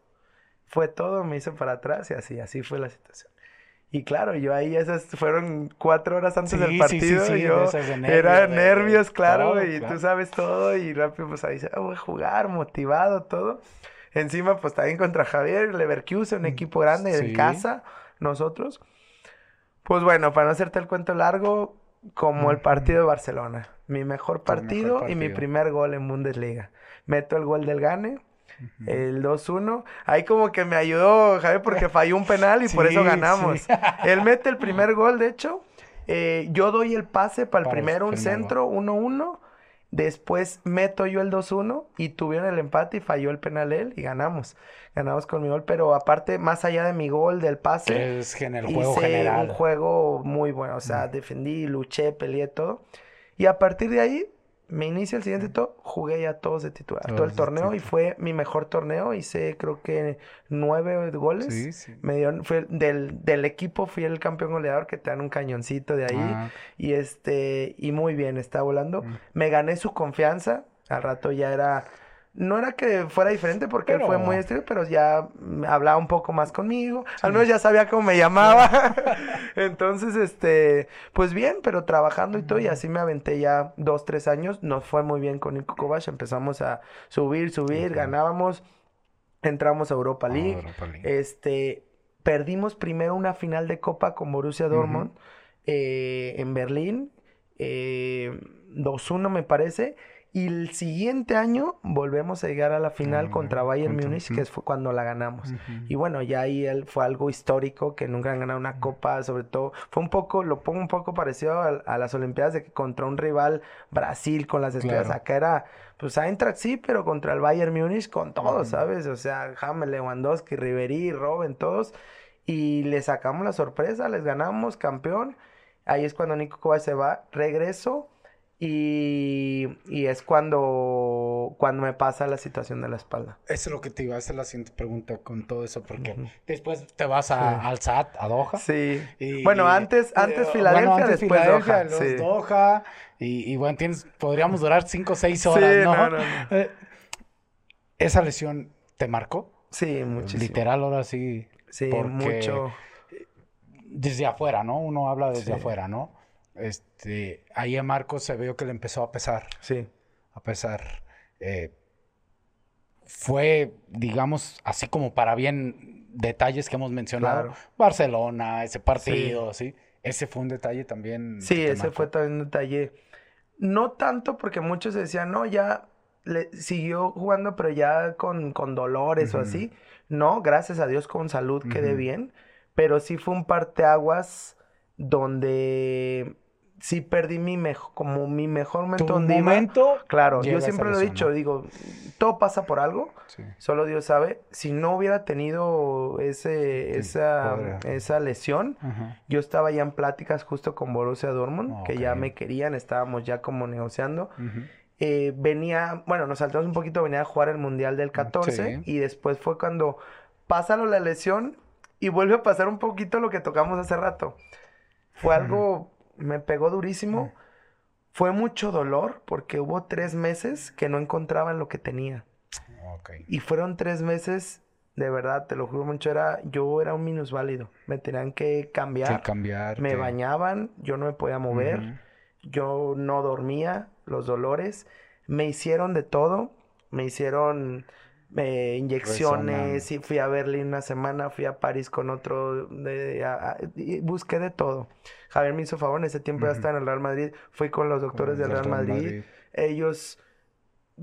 Fue todo, me hice para atrás y así, así fue la situación. Y claro, yo ahí esas fueron cuatro horas antes del partido. Sí, sí, yo era nervios, claro, y tú sabes todo. Y rápido, pues ahí se ah, voy a jugar, motivado, todo. Encima, pues también contra Javier Leverkusen, un mm, equipo grande de casa, nosotros. Pues bueno, para no hacerte el cuento largo, como el partido de Barcelona. Mi mejor partido, y mi primer gol en Bundesliga. Meto el gol del Gane, el 2-1. Ahí como que me ayudó Javier porque [LAUGHS] falló un penal y por eso ganamos. Él mete el primer gol, de hecho. Eh, yo doy el pase para el primero, un centro, 1-1. Después meto yo el 2-1 y tuvieron el empate y falló el penal él y ganamos. Ganamos con mi gol, pero aparte, más allá de mi gol, del pase, es el juego hice un juego muy bueno. O sea, defendí, luché, peleé todo. Y a partir de ahí, me inicia el siguiente todo, jugué ya todos de titular, todo el torneo y fue mi mejor torneo, hice creo que nueve goles. Sí, sí. Me dio, fue del, del equipo fui el campeón goleador que te dan un cañoncito de ahí ah. y este y muy bien, está volando. Mm. Me gané su confianza, al rato ya era no era que fuera diferente porque él fue muy estricto, pero ya hablaba un poco más conmigo. Al menos ya sabía cómo me llamaba. [LAUGHS] Entonces, este, pues bien, pero trabajando y todo, y así me aventé ya dos, tres años. Nos fue muy bien con Nico Kovac. Empezamos a subir, subir, ganábamos. Entramos a Europa ah, League. Este, perdimos primero una final de Copa con Borussia Dortmund eh, en Berlín eh, 2-1 me parece. Y el siguiente año volvemos a llegar a la final Ah, contra Bayern contra- Múnich, que fue cuando la ganamos. Y bueno, ya ahí él fue algo histórico, que nunca han ganado una copa, sobre todo, fue un poco, lo pongo un poco parecido a, a las Olimpiadas de que contra un rival Brasil con las estrellas, Claro. acá era, pues Eintracht sí, pero contra el Bayern Múnich con todo, Ujú. ¿sabes? O sea, James, Lewandowski, Ribery, Robben, todos, y le sacamos la sorpresa, les ganamos, campeón, ahí es cuando Nico Kovac se va, regreso, y, y es cuando, cuando me pasa la situación de la espalda. Eso es lo que te iba a hacer la siguiente pregunta con todo eso, porque después te vas a- al SAT, a Doha. Sí. Y- bueno, antes, antes eh, Filadelfia, bueno, antes después Filadelfia, Doha. los Sí. Doha, y, y bueno, tienes, podríamos durar 5 o 6 horas, Sí, ¿no? no, no, no. Eh, ¿Esa lesión te marcó? Sí, muchísimo. Literal, ahora sí. Sí, porque mucho. Desde afuera, ¿no? Uno habla desde afuera, ¿no? Este, ahí a Marcos se vio que le empezó a pesar, Sí. a pesar. eh, fue, digamos, así como para bien detalles que hemos mencionado. Claro. Barcelona, ese partido, ¿sí? Ese fue un detalle también. Sí, ese marcó. fue también un detalle. No tanto porque muchos decían, no, ya le siguió jugando, pero ya con, con dolores o Ujú. así. No, gracias a Dios con salud quedé bien. Pero sí fue un parteaguas donde sí perdí mi mejor, como mi mejor momento Tu iba. momento. Claro, yo siempre lo he dicho, digo, todo pasa por algo. Sí. Solo Dios sabe. Si no hubiera tenido ese, Sí, esa, esa lesión, yo estaba ya en pláticas justo con Borussia Dortmund, que ya me querían, estábamos ya como negociando. Eh, venía, bueno, nos saltamos un poquito, venía a jugar el Mundial del 14 Sí. y después fue cuando pasa la lesión y vuelve a pasar un poquito lo que tocamos hace rato. Fue algo, me pegó durísimo. Fue mucho dolor porque hubo tres meses que no encontraban lo que tenía. Y fueron tres meses, de verdad, te lo juro mucho, era, yo era un minusválido. Me tenían que cambiar. Me bañaban, yo no me podía mover, yo no dormía, los dolores. Me hicieron de todo, me hicieron eh, inyecciones, y fui a Berlín una semana, fui a París con otro, de- a- a- y busqué de todo. Javier me hizo favor, en ese tiempo ya estaba en el Real Madrid, fui con los doctores Con del Real Madrid. Ellos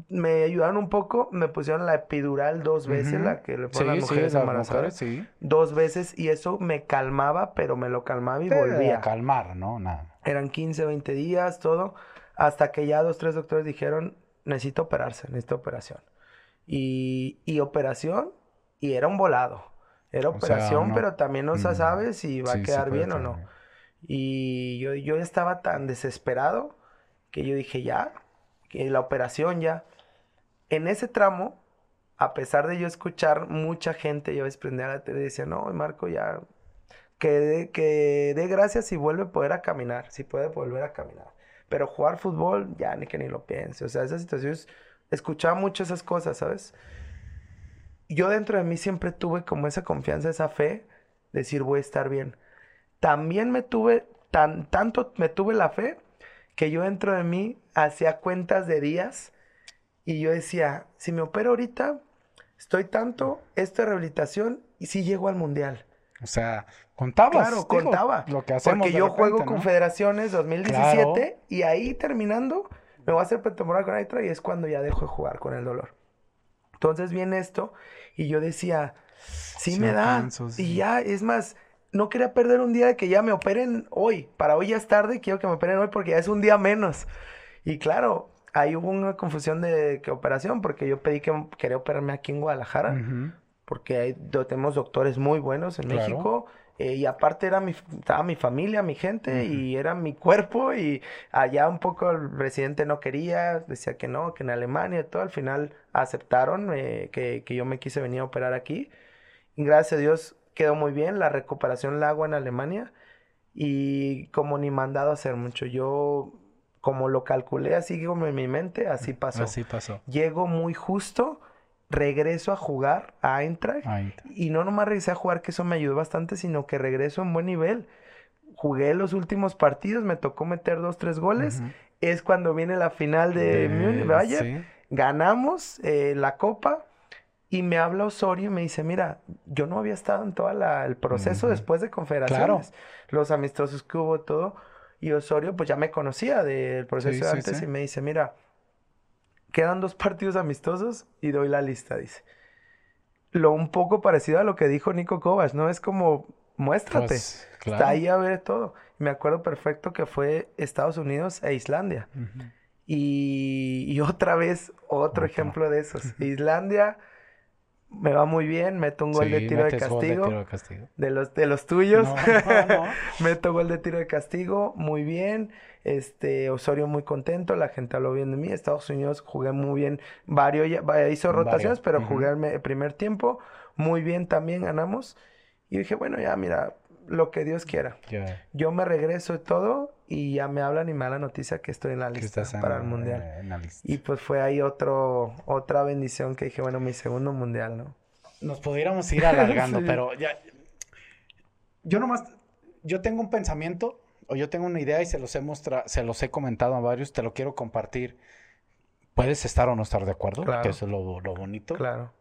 me ayudaron un poco, me pusieron la epidural dos veces, la que le Sí, ponen las sí, mujeres las embarazadas. sí. Dos veces y eso me calmaba, pero me lo calmaba y Te volvía. calmar, ¿no? Nada. Eran 15, 20 días, todo, hasta que ya dos, tres doctores dijeron, necesito operarse, necesito operación. Y, y operación, y era un volado. Era O sea, operación, no- pero también no Mm. se sabe si va Sí, a quedar bien o no. bien. Y yo, yo estaba tan desesperado que yo dije, ya, que la operación ya. En ese tramo, a pesar de yo escuchar mucha gente, yo desprendía la tele y decía, no, Marco, ya, que dé que dé gracias si vuelve a poder a caminar, si puede volver a caminar. Pero jugar fútbol, ya ni que ni lo piense. O sea, esas situaciones, escuchaba mucho esas cosas, ¿sabes? Yo dentro de mí siempre tuve como esa confianza, esa fe, de decir, voy a estar bien también me tuve, tan, tanto me tuve la fe que yo dentro de mí hacía cuentas de días y yo decía, si me opero ahorita, estoy tanto, esta rehabilitación y si llego al mundial. O sea, contabas. Claro, contaba. Lo que hacemos Porque yo juego repente, ¿no? Confederaciones 2017 y ahí terminando me voy a hacer pretemporada con Aitra y es cuando ya dejo de jugar con el dolor. Entonces viene esto y yo decía, sí, Sí me da. sí. Y ya, es más, no quería perder un día de que ya me operen hoy. Para hoy ya es tarde, quiero que me operen hoy porque ya es un día menos. Y claro, ahí hubo una confusión de qué operación porque yo pedí que quería operarme aquí en Guadalajara porque hay, tenemos doctores muy buenos en Claro. México. Eh, y aparte era mi, estaba mi familia, mi gente, y era mi cuerpo, y allá un poco el presidente no quería, decía que no, que en Alemania y todo, al final aceptaron eh, que, que yo me quise venir a operar aquí. Y gracias a Dios quedó muy bien, la recuperación la hago en Alemania, y como ni mandado a hacer mucho, yo como lo calculé así como en mi mente, así pasó. Así pasó. Llego muy justo, regreso a jugar a Eintracht. Y no nomás regresé a jugar, que eso me ayudó bastante, sino que regreso en buen nivel. Jugué los últimos partidos, me tocó meter dos, tres goles. Es cuando viene la final de, Múnich, Bayern. sí. Ganamos eh, la copa y me habla Osorio y me dice, mira, yo no había estado en todo el proceso después de confederaciones. Los amistosos que hubo, todo. Y Osorio, pues ya me conocía del proceso de antes y me dice, mira, quedan dos partidos amistosos y doy la lista, dice. Lo un poco parecido a lo que dijo Nico Kovac, ¿no? Es como, muéstrate. Pues, Está ahí a ver todo. Me acuerdo perfecto que fue Estados Unidos e Islandia. y, otra vez, otro ejemplo de esos. Islandia me va muy bien, meto un gol, de, tiro de, castigo, de los de los tuyos. [LAUGHS] meto gol de tiro de castigo, muy bien. Este Osorio muy contento, la gente habló bien de mí. Estados Unidos jugué muy bien, varios hizo rotaciones, pero jugué el primer tiempo muy bien también ganamos. Y dije, bueno, ya mira, lo que Dios quiera. Yo me regreso y todo y ya me hablan y me da la noticia que estoy en la lista para el mundial. Y pues fue ahí otro otra bendición que dije, bueno, mi segundo mundial, ¿no? Nos pudiéramos ir alargando, [LAUGHS] pero ya yo nomás yo tengo un pensamiento o yo tengo una idea y se los he mostrado, se los he comentado a varios, te lo quiero compartir. Puedes estar o no estar de acuerdo, que eso es lo, lo bonito. Claro.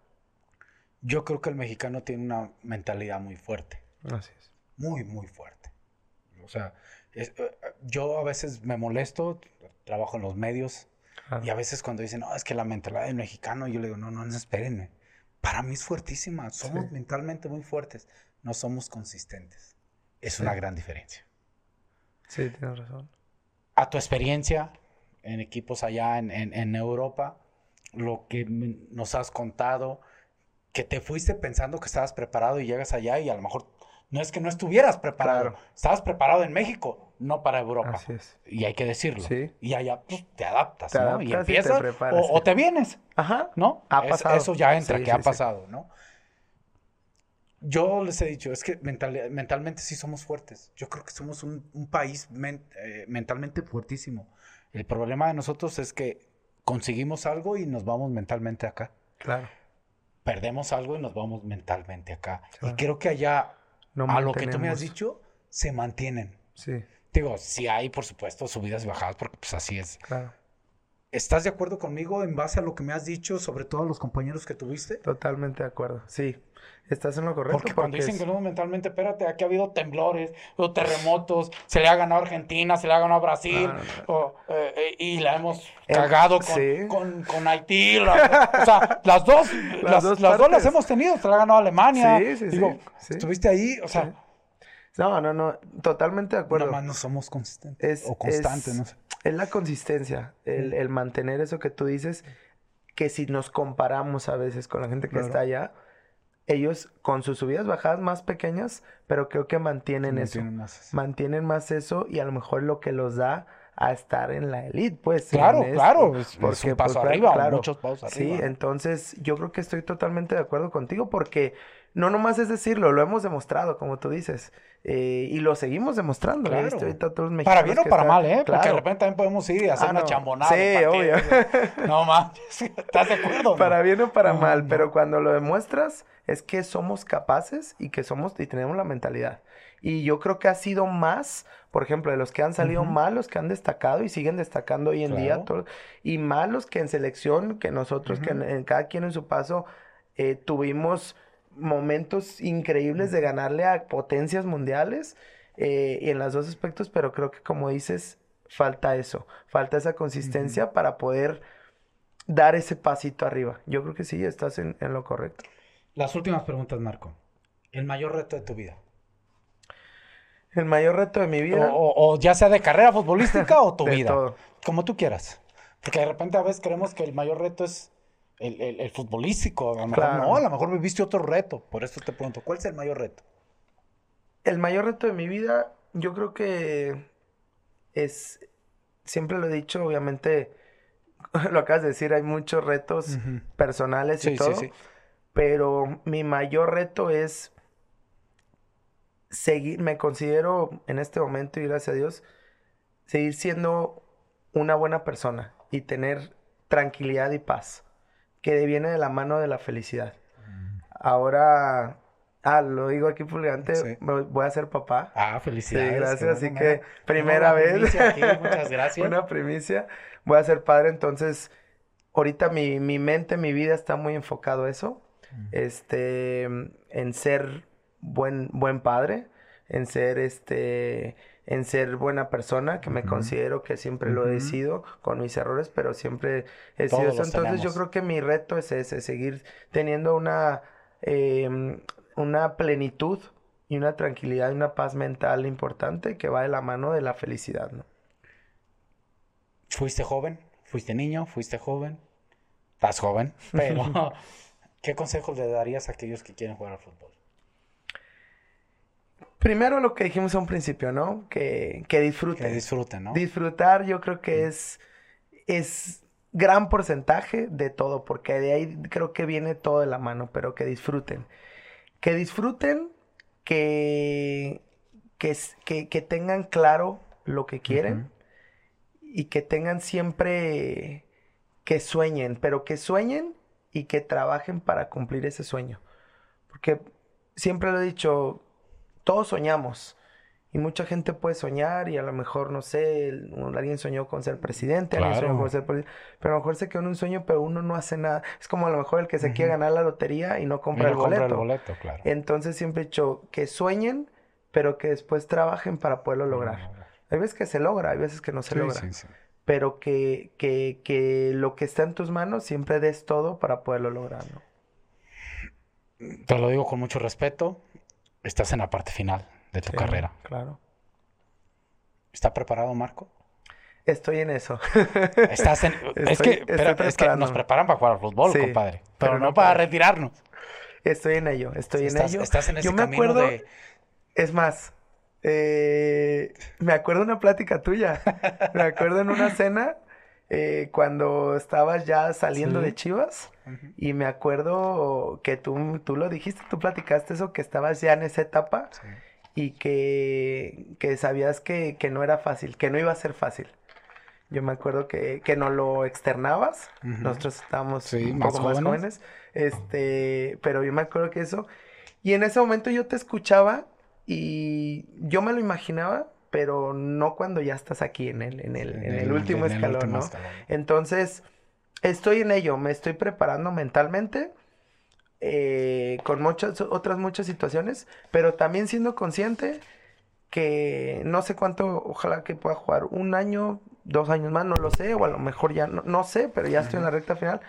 Yo creo que el mexicano tiene una mentalidad muy fuerte. Así es muy, muy fuerte. O sea, eh, yo a veces me molesto, trabajo en los medios, y a veces cuando dicen, no, es que la mentalidad del mexicano, yo le digo, no, no, no, espérenme. Para mí es fuertísima, somos mentalmente muy fuertes, no somos consistentes. Es una gran diferencia. Sí, tienes razón. A tu experiencia en equipos allá en, en Europa, lo que nos has contado, que te fuiste pensando que estabas preparado y llegas allá y a lo mejor no es que no estuvieras preparado. Estabas preparado en México, no para Europa. Así es. Y hay que decirlo. Sí. Y allá pues, te adaptas, ¿no? y empiezas. o, te vienes. Ajá. ¿No? Ha pasado. eso ya entra, que ha pasado, ¿no? Yo les he dicho, es que mentalmente sí somos fuertes. Yo creo que somos un, país eh, mentalmente fuertísimo. El problema de nosotros es que conseguimos algo y nos vamos mentalmente acá. Claro. Perdemos algo y nos vamos mentalmente acá. Y creo que allá a lo que tú me has dicho, se mantienen. Sí. Digo, sí hay, por supuesto, subidas y bajadas, porque pues así es. Claro. ¿Estás de acuerdo conmigo en base a lo que me has dicho sobre todos los compañeros que tuviste? Totalmente de acuerdo, sí. Estás en lo correcto. Porque, cuando dicen que no mentalmente, espérate, aquí ha habido temblores, o terremotos, se le ha ganado a Argentina, se le ha ganado a Brasil, O, eh, eh, y la hemos cagado con, con, Haití. o sea, [LAUGHS] las dos, las, dos, las dos las hemos tenido, se le ha ganado a Alemania. Sí, sí, Digo, sí. Estuviste ahí, o sea. No, no, no, totalmente de acuerdo. Nada más no somos consistentes. o constantes, no sé. Es la consistencia, el, el, mantener eso que tú dices, que si nos comparamos a veces con la gente que está allá, ellos con sus subidas bajadas más pequeñas, pero creo que mantienen, eso. Mantienen más eso y a lo mejor lo que los da a estar en la elite, pues. Claro, claro. porque, un paso pues, arriba, muchos pasos arriba. Sí, entonces yo creo que estoy totalmente de acuerdo contigo porque no nomás es decirlo, lo hemos demostrado, como tú dices. Eh, y lo seguimos demostrando. Claro. para bien o para mal, ¿eh? Porque de repente también podemos ir y hacer ah, una chambonada. Sí, obvio. [LAUGHS] no más. ¿Estás de acuerdo? Para bien o para mal, pero cuando lo demuestras es que somos capaces y que somos y tenemos la mentalidad. Y yo creo que ha sido más, por ejemplo, de los que han salido malos, que han destacado y siguen destacando hoy en día, y malos que en selección, que nosotros, que en, cada quien en su paso, eh, tuvimos momentos increíbles de ganarle a potencias mundiales eh, y en los dos aspectos, pero creo que como dices, falta eso, falta esa consistencia para poder dar ese pasito arriba. Yo creo que sí, estás en, lo correcto. Las últimas preguntas, Marco. El mayor reto de tu vida. El mayor reto de mi vida. O, ya sea de carrera futbolística o tu [LAUGHS] vida. Como tú quieras. Porque de repente a veces creemos que el mayor reto es el, futbolístico. A lo mejor no, a lo mejor viviste otro reto. Por eso te pregunto, ¿cuál es el mayor reto? El mayor reto de mi vida, yo creo que es, siempre lo he dicho, obviamente, [LAUGHS] lo acabas de decir, hay muchos retos personales y todo. Pero mi mayor reto es seguir, me considero en este momento, y gracias a Dios, seguir siendo una buena persona y tener tranquilidad y paz que viene de la mano de la felicidad. Mm. Ahora, ah, lo digo aquí públicamente, voy a ser papá. Ah, felicidades. Sí, gracias, así que primera vez. [LAUGHS] muchas gracias. una primicia. Voy a ser padre, entonces, ahorita mi, mi mente, mi vida está muy enfocado a eso, mm. este, en ser buen, buen padre, en ser, este, en ser buena persona, que me considero que siempre lo he sido con mis errores, pero siempre he sido eso. Entonces yo creo que mi reto es ese, seguir teniendo una, em, una plenitud y una tranquilidad y una paz mental importante que va de la mano de la felicidad, ¿no? ¿Fuiste joven? ¿Fuiste niño? ¿Fuiste joven? Estás joven, pero [LAUGHS] ¿qué consejos le darías a aquellos que quieren jugar al fútbol? Primero lo que dijimos a un principio, ¿no? Que, que disfruten. Que disfruten, ¿no? Disfrutar yo creo que es, es gran porcentaje de todo, porque de ahí creo que viene todo de la mano, pero que disfruten. Que disfruten, que, que, que, tengan claro lo que quieren y que tengan siempre que sueñen, pero que sueñen y que trabajen para cumplir ese sueño. Porque siempre lo he dicho, todos soñamos. Y mucha gente puede soñar y a lo mejor, no sé, alguien soñó con ser presidente, alguien soñó con ser presidente, pero a lo mejor se quedó en un sueño, pero uno no hace nada. Es como a lo mejor el que se quiere ganar la lotería y no compra, el, boleto. Entonces siempre he dicho que sueñen, pero que después trabajen para poderlo lograr. Hay veces que se logra, hay veces que no se logra. Pero que, que, que lo que está en tus manos siempre des todo para poderlo lograr, ¿no? Te lo digo con mucho respeto estás en la parte final de tu carrera. Claro. ¿Está preparado, Marco? Estoy en eso. Estás en... [LAUGHS] es, que, es, que, nos preparan para jugar al fútbol, compadre. Pero, no, para, retirarnos. Estoy en ello, estoy en ello. Estás en ese Yo me acuerdo, de... Es más, eh, me acuerdo una plática tuya. [LAUGHS] me acuerdo en una cena eh, cuando estabas ya saliendo de Chivas. Y me acuerdo que tú, tú lo dijiste, tú platicaste eso, que estabas ya en esa etapa y que, que sabías que, que, no era fácil, que no iba a ser fácil. Yo me acuerdo que, que no lo externabas, nosotros estábamos un poco más jóvenes, este, pero yo me acuerdo que eso, y en ese momento yo te escuchaba y yo me lo imaginaba, pero no cuando ya estás aquí en el, en el, en el, último, escalón, ¿no? Entonces, estoy en ello, me estoy preparando mentalmente. Eh, con muchas otras muchas situaciones, pero también siendo consciente que no sé cuánto, ojalá que pueda jugar un año, dos años más, no lo sé, o a lo mejor ya no, no sé, pero ya estoy en la recta final.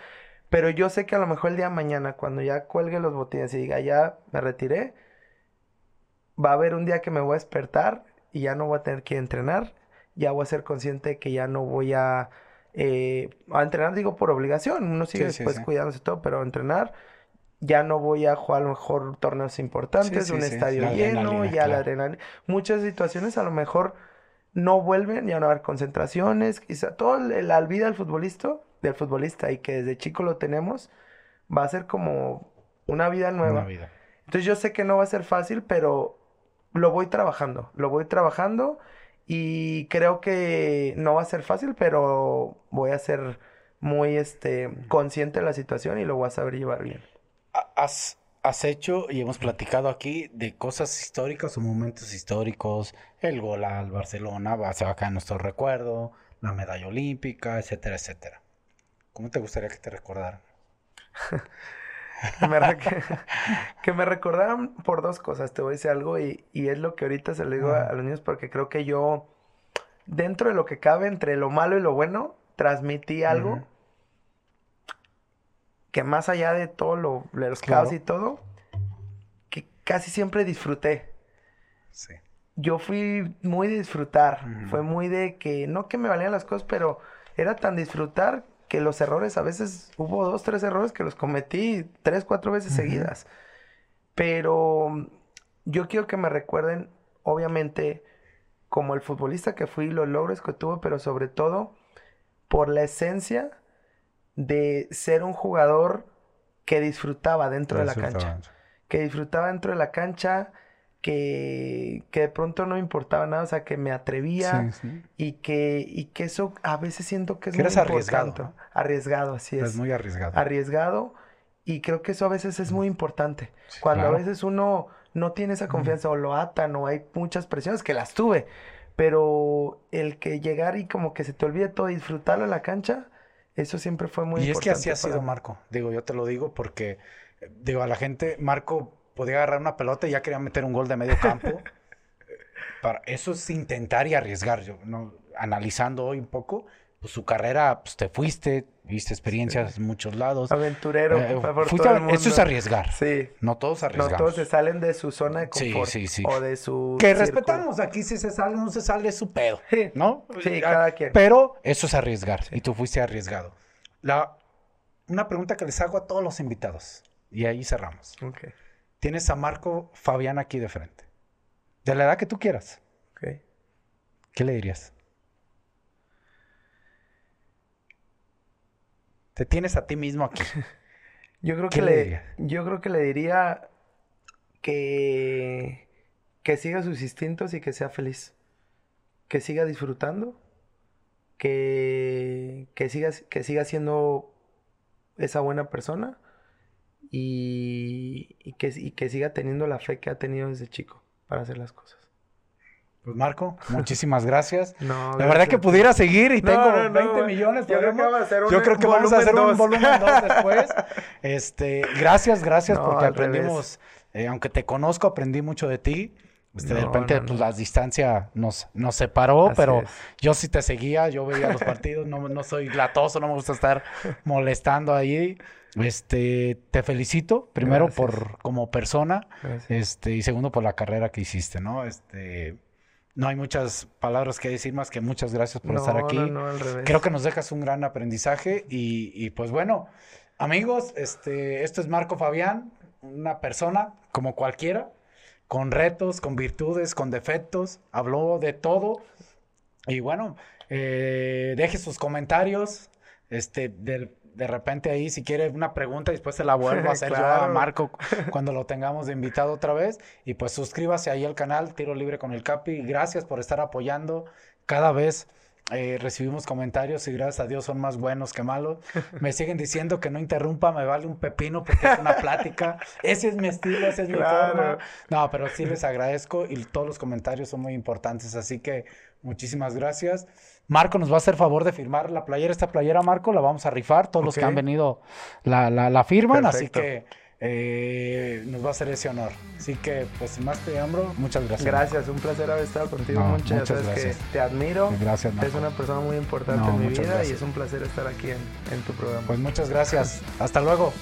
Pero yo sé que a lo mejor el día de mañana, cuando ya cuelgue los botines y diga ya me retiré, va a haber un día que me voy a despertar y ya no voy a tener que entrenar, ya voy a ser consciente que ya no voy a, eh, a entrenar, digo, por obligación, uno sigue después cuidándose todo, pero a entrenar ya no voy a jugar a lo mejor torneos importantes, un estadio lleno, ya la adrenalina. Muchas situaciones a lo mejor no vuelven, ya no va a haber concentraciones, quizá todo la vida del futbolista, del futbolista y que desde chico lo tenemos, va a ser como una vida nueva. vida. Entonces yo sé que no va a ser fácil, pero lo voy trabajando, lo voy trabajando y creo que no va a ser fácil, pero voy a ser muy este, consciente de la situación y lo voy a saber llevar bien. Has, has hecho y hemos platicado aquí de cosas históricas o momentos históricos, el gol al Barcelona, va a acá en nuestro recuerdo, la medalla olímpica, etcétera, etcétera. ¿Cómo te gustaría que te recordaran? [LAUGHS] [LAUGHS] que me recordaron por dos cosas. Te voy a decir algo y, es lo que ahorita se lo digo a, los niños porque creo que yo, dentro de lo que cabe entre lo malo y lo bueno, transmití algo que más allá de todo lo, de los caos y todo, que casi siempre disfruté. Sí. Yo fui muy de disfrutar. Fue muy de que, no que me valían las cosas, pero era tan disfrutar que los errores, a veces hubo dos, tres errores que los cometí tres, cuatro veces seguidas. Pero yo quiero que me recuerden, obviamente, como el futbolista que fui, los logros que tuve, pero sobre todo por la esencia de ser un jugador que disfrutaba dentro de la cancha. Que disfrutaba dentro de la cancha, que, que, de pronto no importaba nada, o sea, que me atrevía y que y que eso a veces siento que es muy arriesgado. Arriesgado, así es. Es muy arriesgado. Arriesgado y creo que eso a veces es muy importante. Cuando a veces uno no tiene esa confianza o lo atan o hay muchas presiones que las tuve, pero el que llegar y como que se te olvide todo y disfrutarlo en la cancha, eso siempre fue muy importante. Y es que así ha sido Marco. Digo, yo te lo digo porque digo a la gente, Marco podía agarrar una pelota y ya quería meter un gol de medio campo. [LAUGHS] para eso es intentar y arriesgar. Yo, ¿no? analizando hoy un poco, pues su carrera, pues te fuiste, viste experiencias en muchos lados. Aventurero, eh, Eso es arriesgar. Sí. No todos arriesgamos. No todos se salen de su zona de confort. Sí, sí, sí. O de su. Que respetamos. Aquí si se sale, no se sale, es su pedo. ¿No? Sí, cada quien. Pero eso es arriesgar. Y tú fuiste arriesgado. La, una pregunta que les hago a todos los invitados. Y ahí cerramos. Ok. Tienes a Marco Fabián aquí de frente. De la edad que tú quieras. ¿Qué le dirías? Te tienes a ti mismo aquí. [LAUGHS] yo creo que le, yo creo que le diría que que siga sus instintos y que sea feliz. Que siga disfrutando. Que, que, siga, que siga siendo esa buena persona. Y, y, que, y que siga teniendo la fe que ha tenido desde chico para hacer las cosas. Pues Marco, muchísimas gracias. [LAUGHS] la verdad que pudiera seguir y tengo 20 millones. Yo creo que, vamos a hacer, yo creo que vamos a hacer un volumen 2 [LAUGHS] después. Este, gracias, gracias porque aprendimos, eh, aunque te conozco, aprendí mucho de ti. Este, de repente pues, la distancia nos, nos separó, pero yo sí te seguía, yo veía los [LAUGHS] partidos, no, no soy latoso, no me gusta estar molestando ahí. Este, te felicito, primero por como persona, este, y segundo por la carrera que hiciste, ¿no? Este, no hay muchas palabras que decir más que muchas gracias por estar aquí. No, no, al revés. Creo que nos dejas un gran aprendizaje y, pues bueno, amigos, este, esto es Marco Fabián, una persona como cualquiera, con retos, con virtudes, con defectos, habló de todo y bueno, eh, deje sus comentarios, este, del de repente ahí, si quiere una pregunta, después se la vuelvo a [LAUGHS] hacer yo a Marco [LAUGHS] cuando lo tengamos de invitado otra vez. Y pues suscríbase ahí al canal Tiro Libre con el Capi. Gracias por estar apoyando. Cada vez eh, recibimos comentarios y gracias a Dios son más buenos que malos. [LAUGHS] Me siguen diciendo que no interrumpa, me vale un pepino porque es una plática. Ese es mi estilo, esa es mi forma. No, pero sí les agradezco y todos los comentarios son muy importantes. Así que muchísimas gracias. Marco nos va a hacer favor de firmar la playera. Esta playera, Marco, la vamos a rifar. Todos los que han venido la, la, firman. Así que eh, nos va a hacer ese honor. Así que, pues sin más te hombro, muchas gracias. Gracias, un placer haber estado contigo. muchas, gracias. te admiro. Gracias. Es una persona muy importante en mi vida y es un placer estar aquí en, en tu programa. Pues muchas gracias. Hasta luego.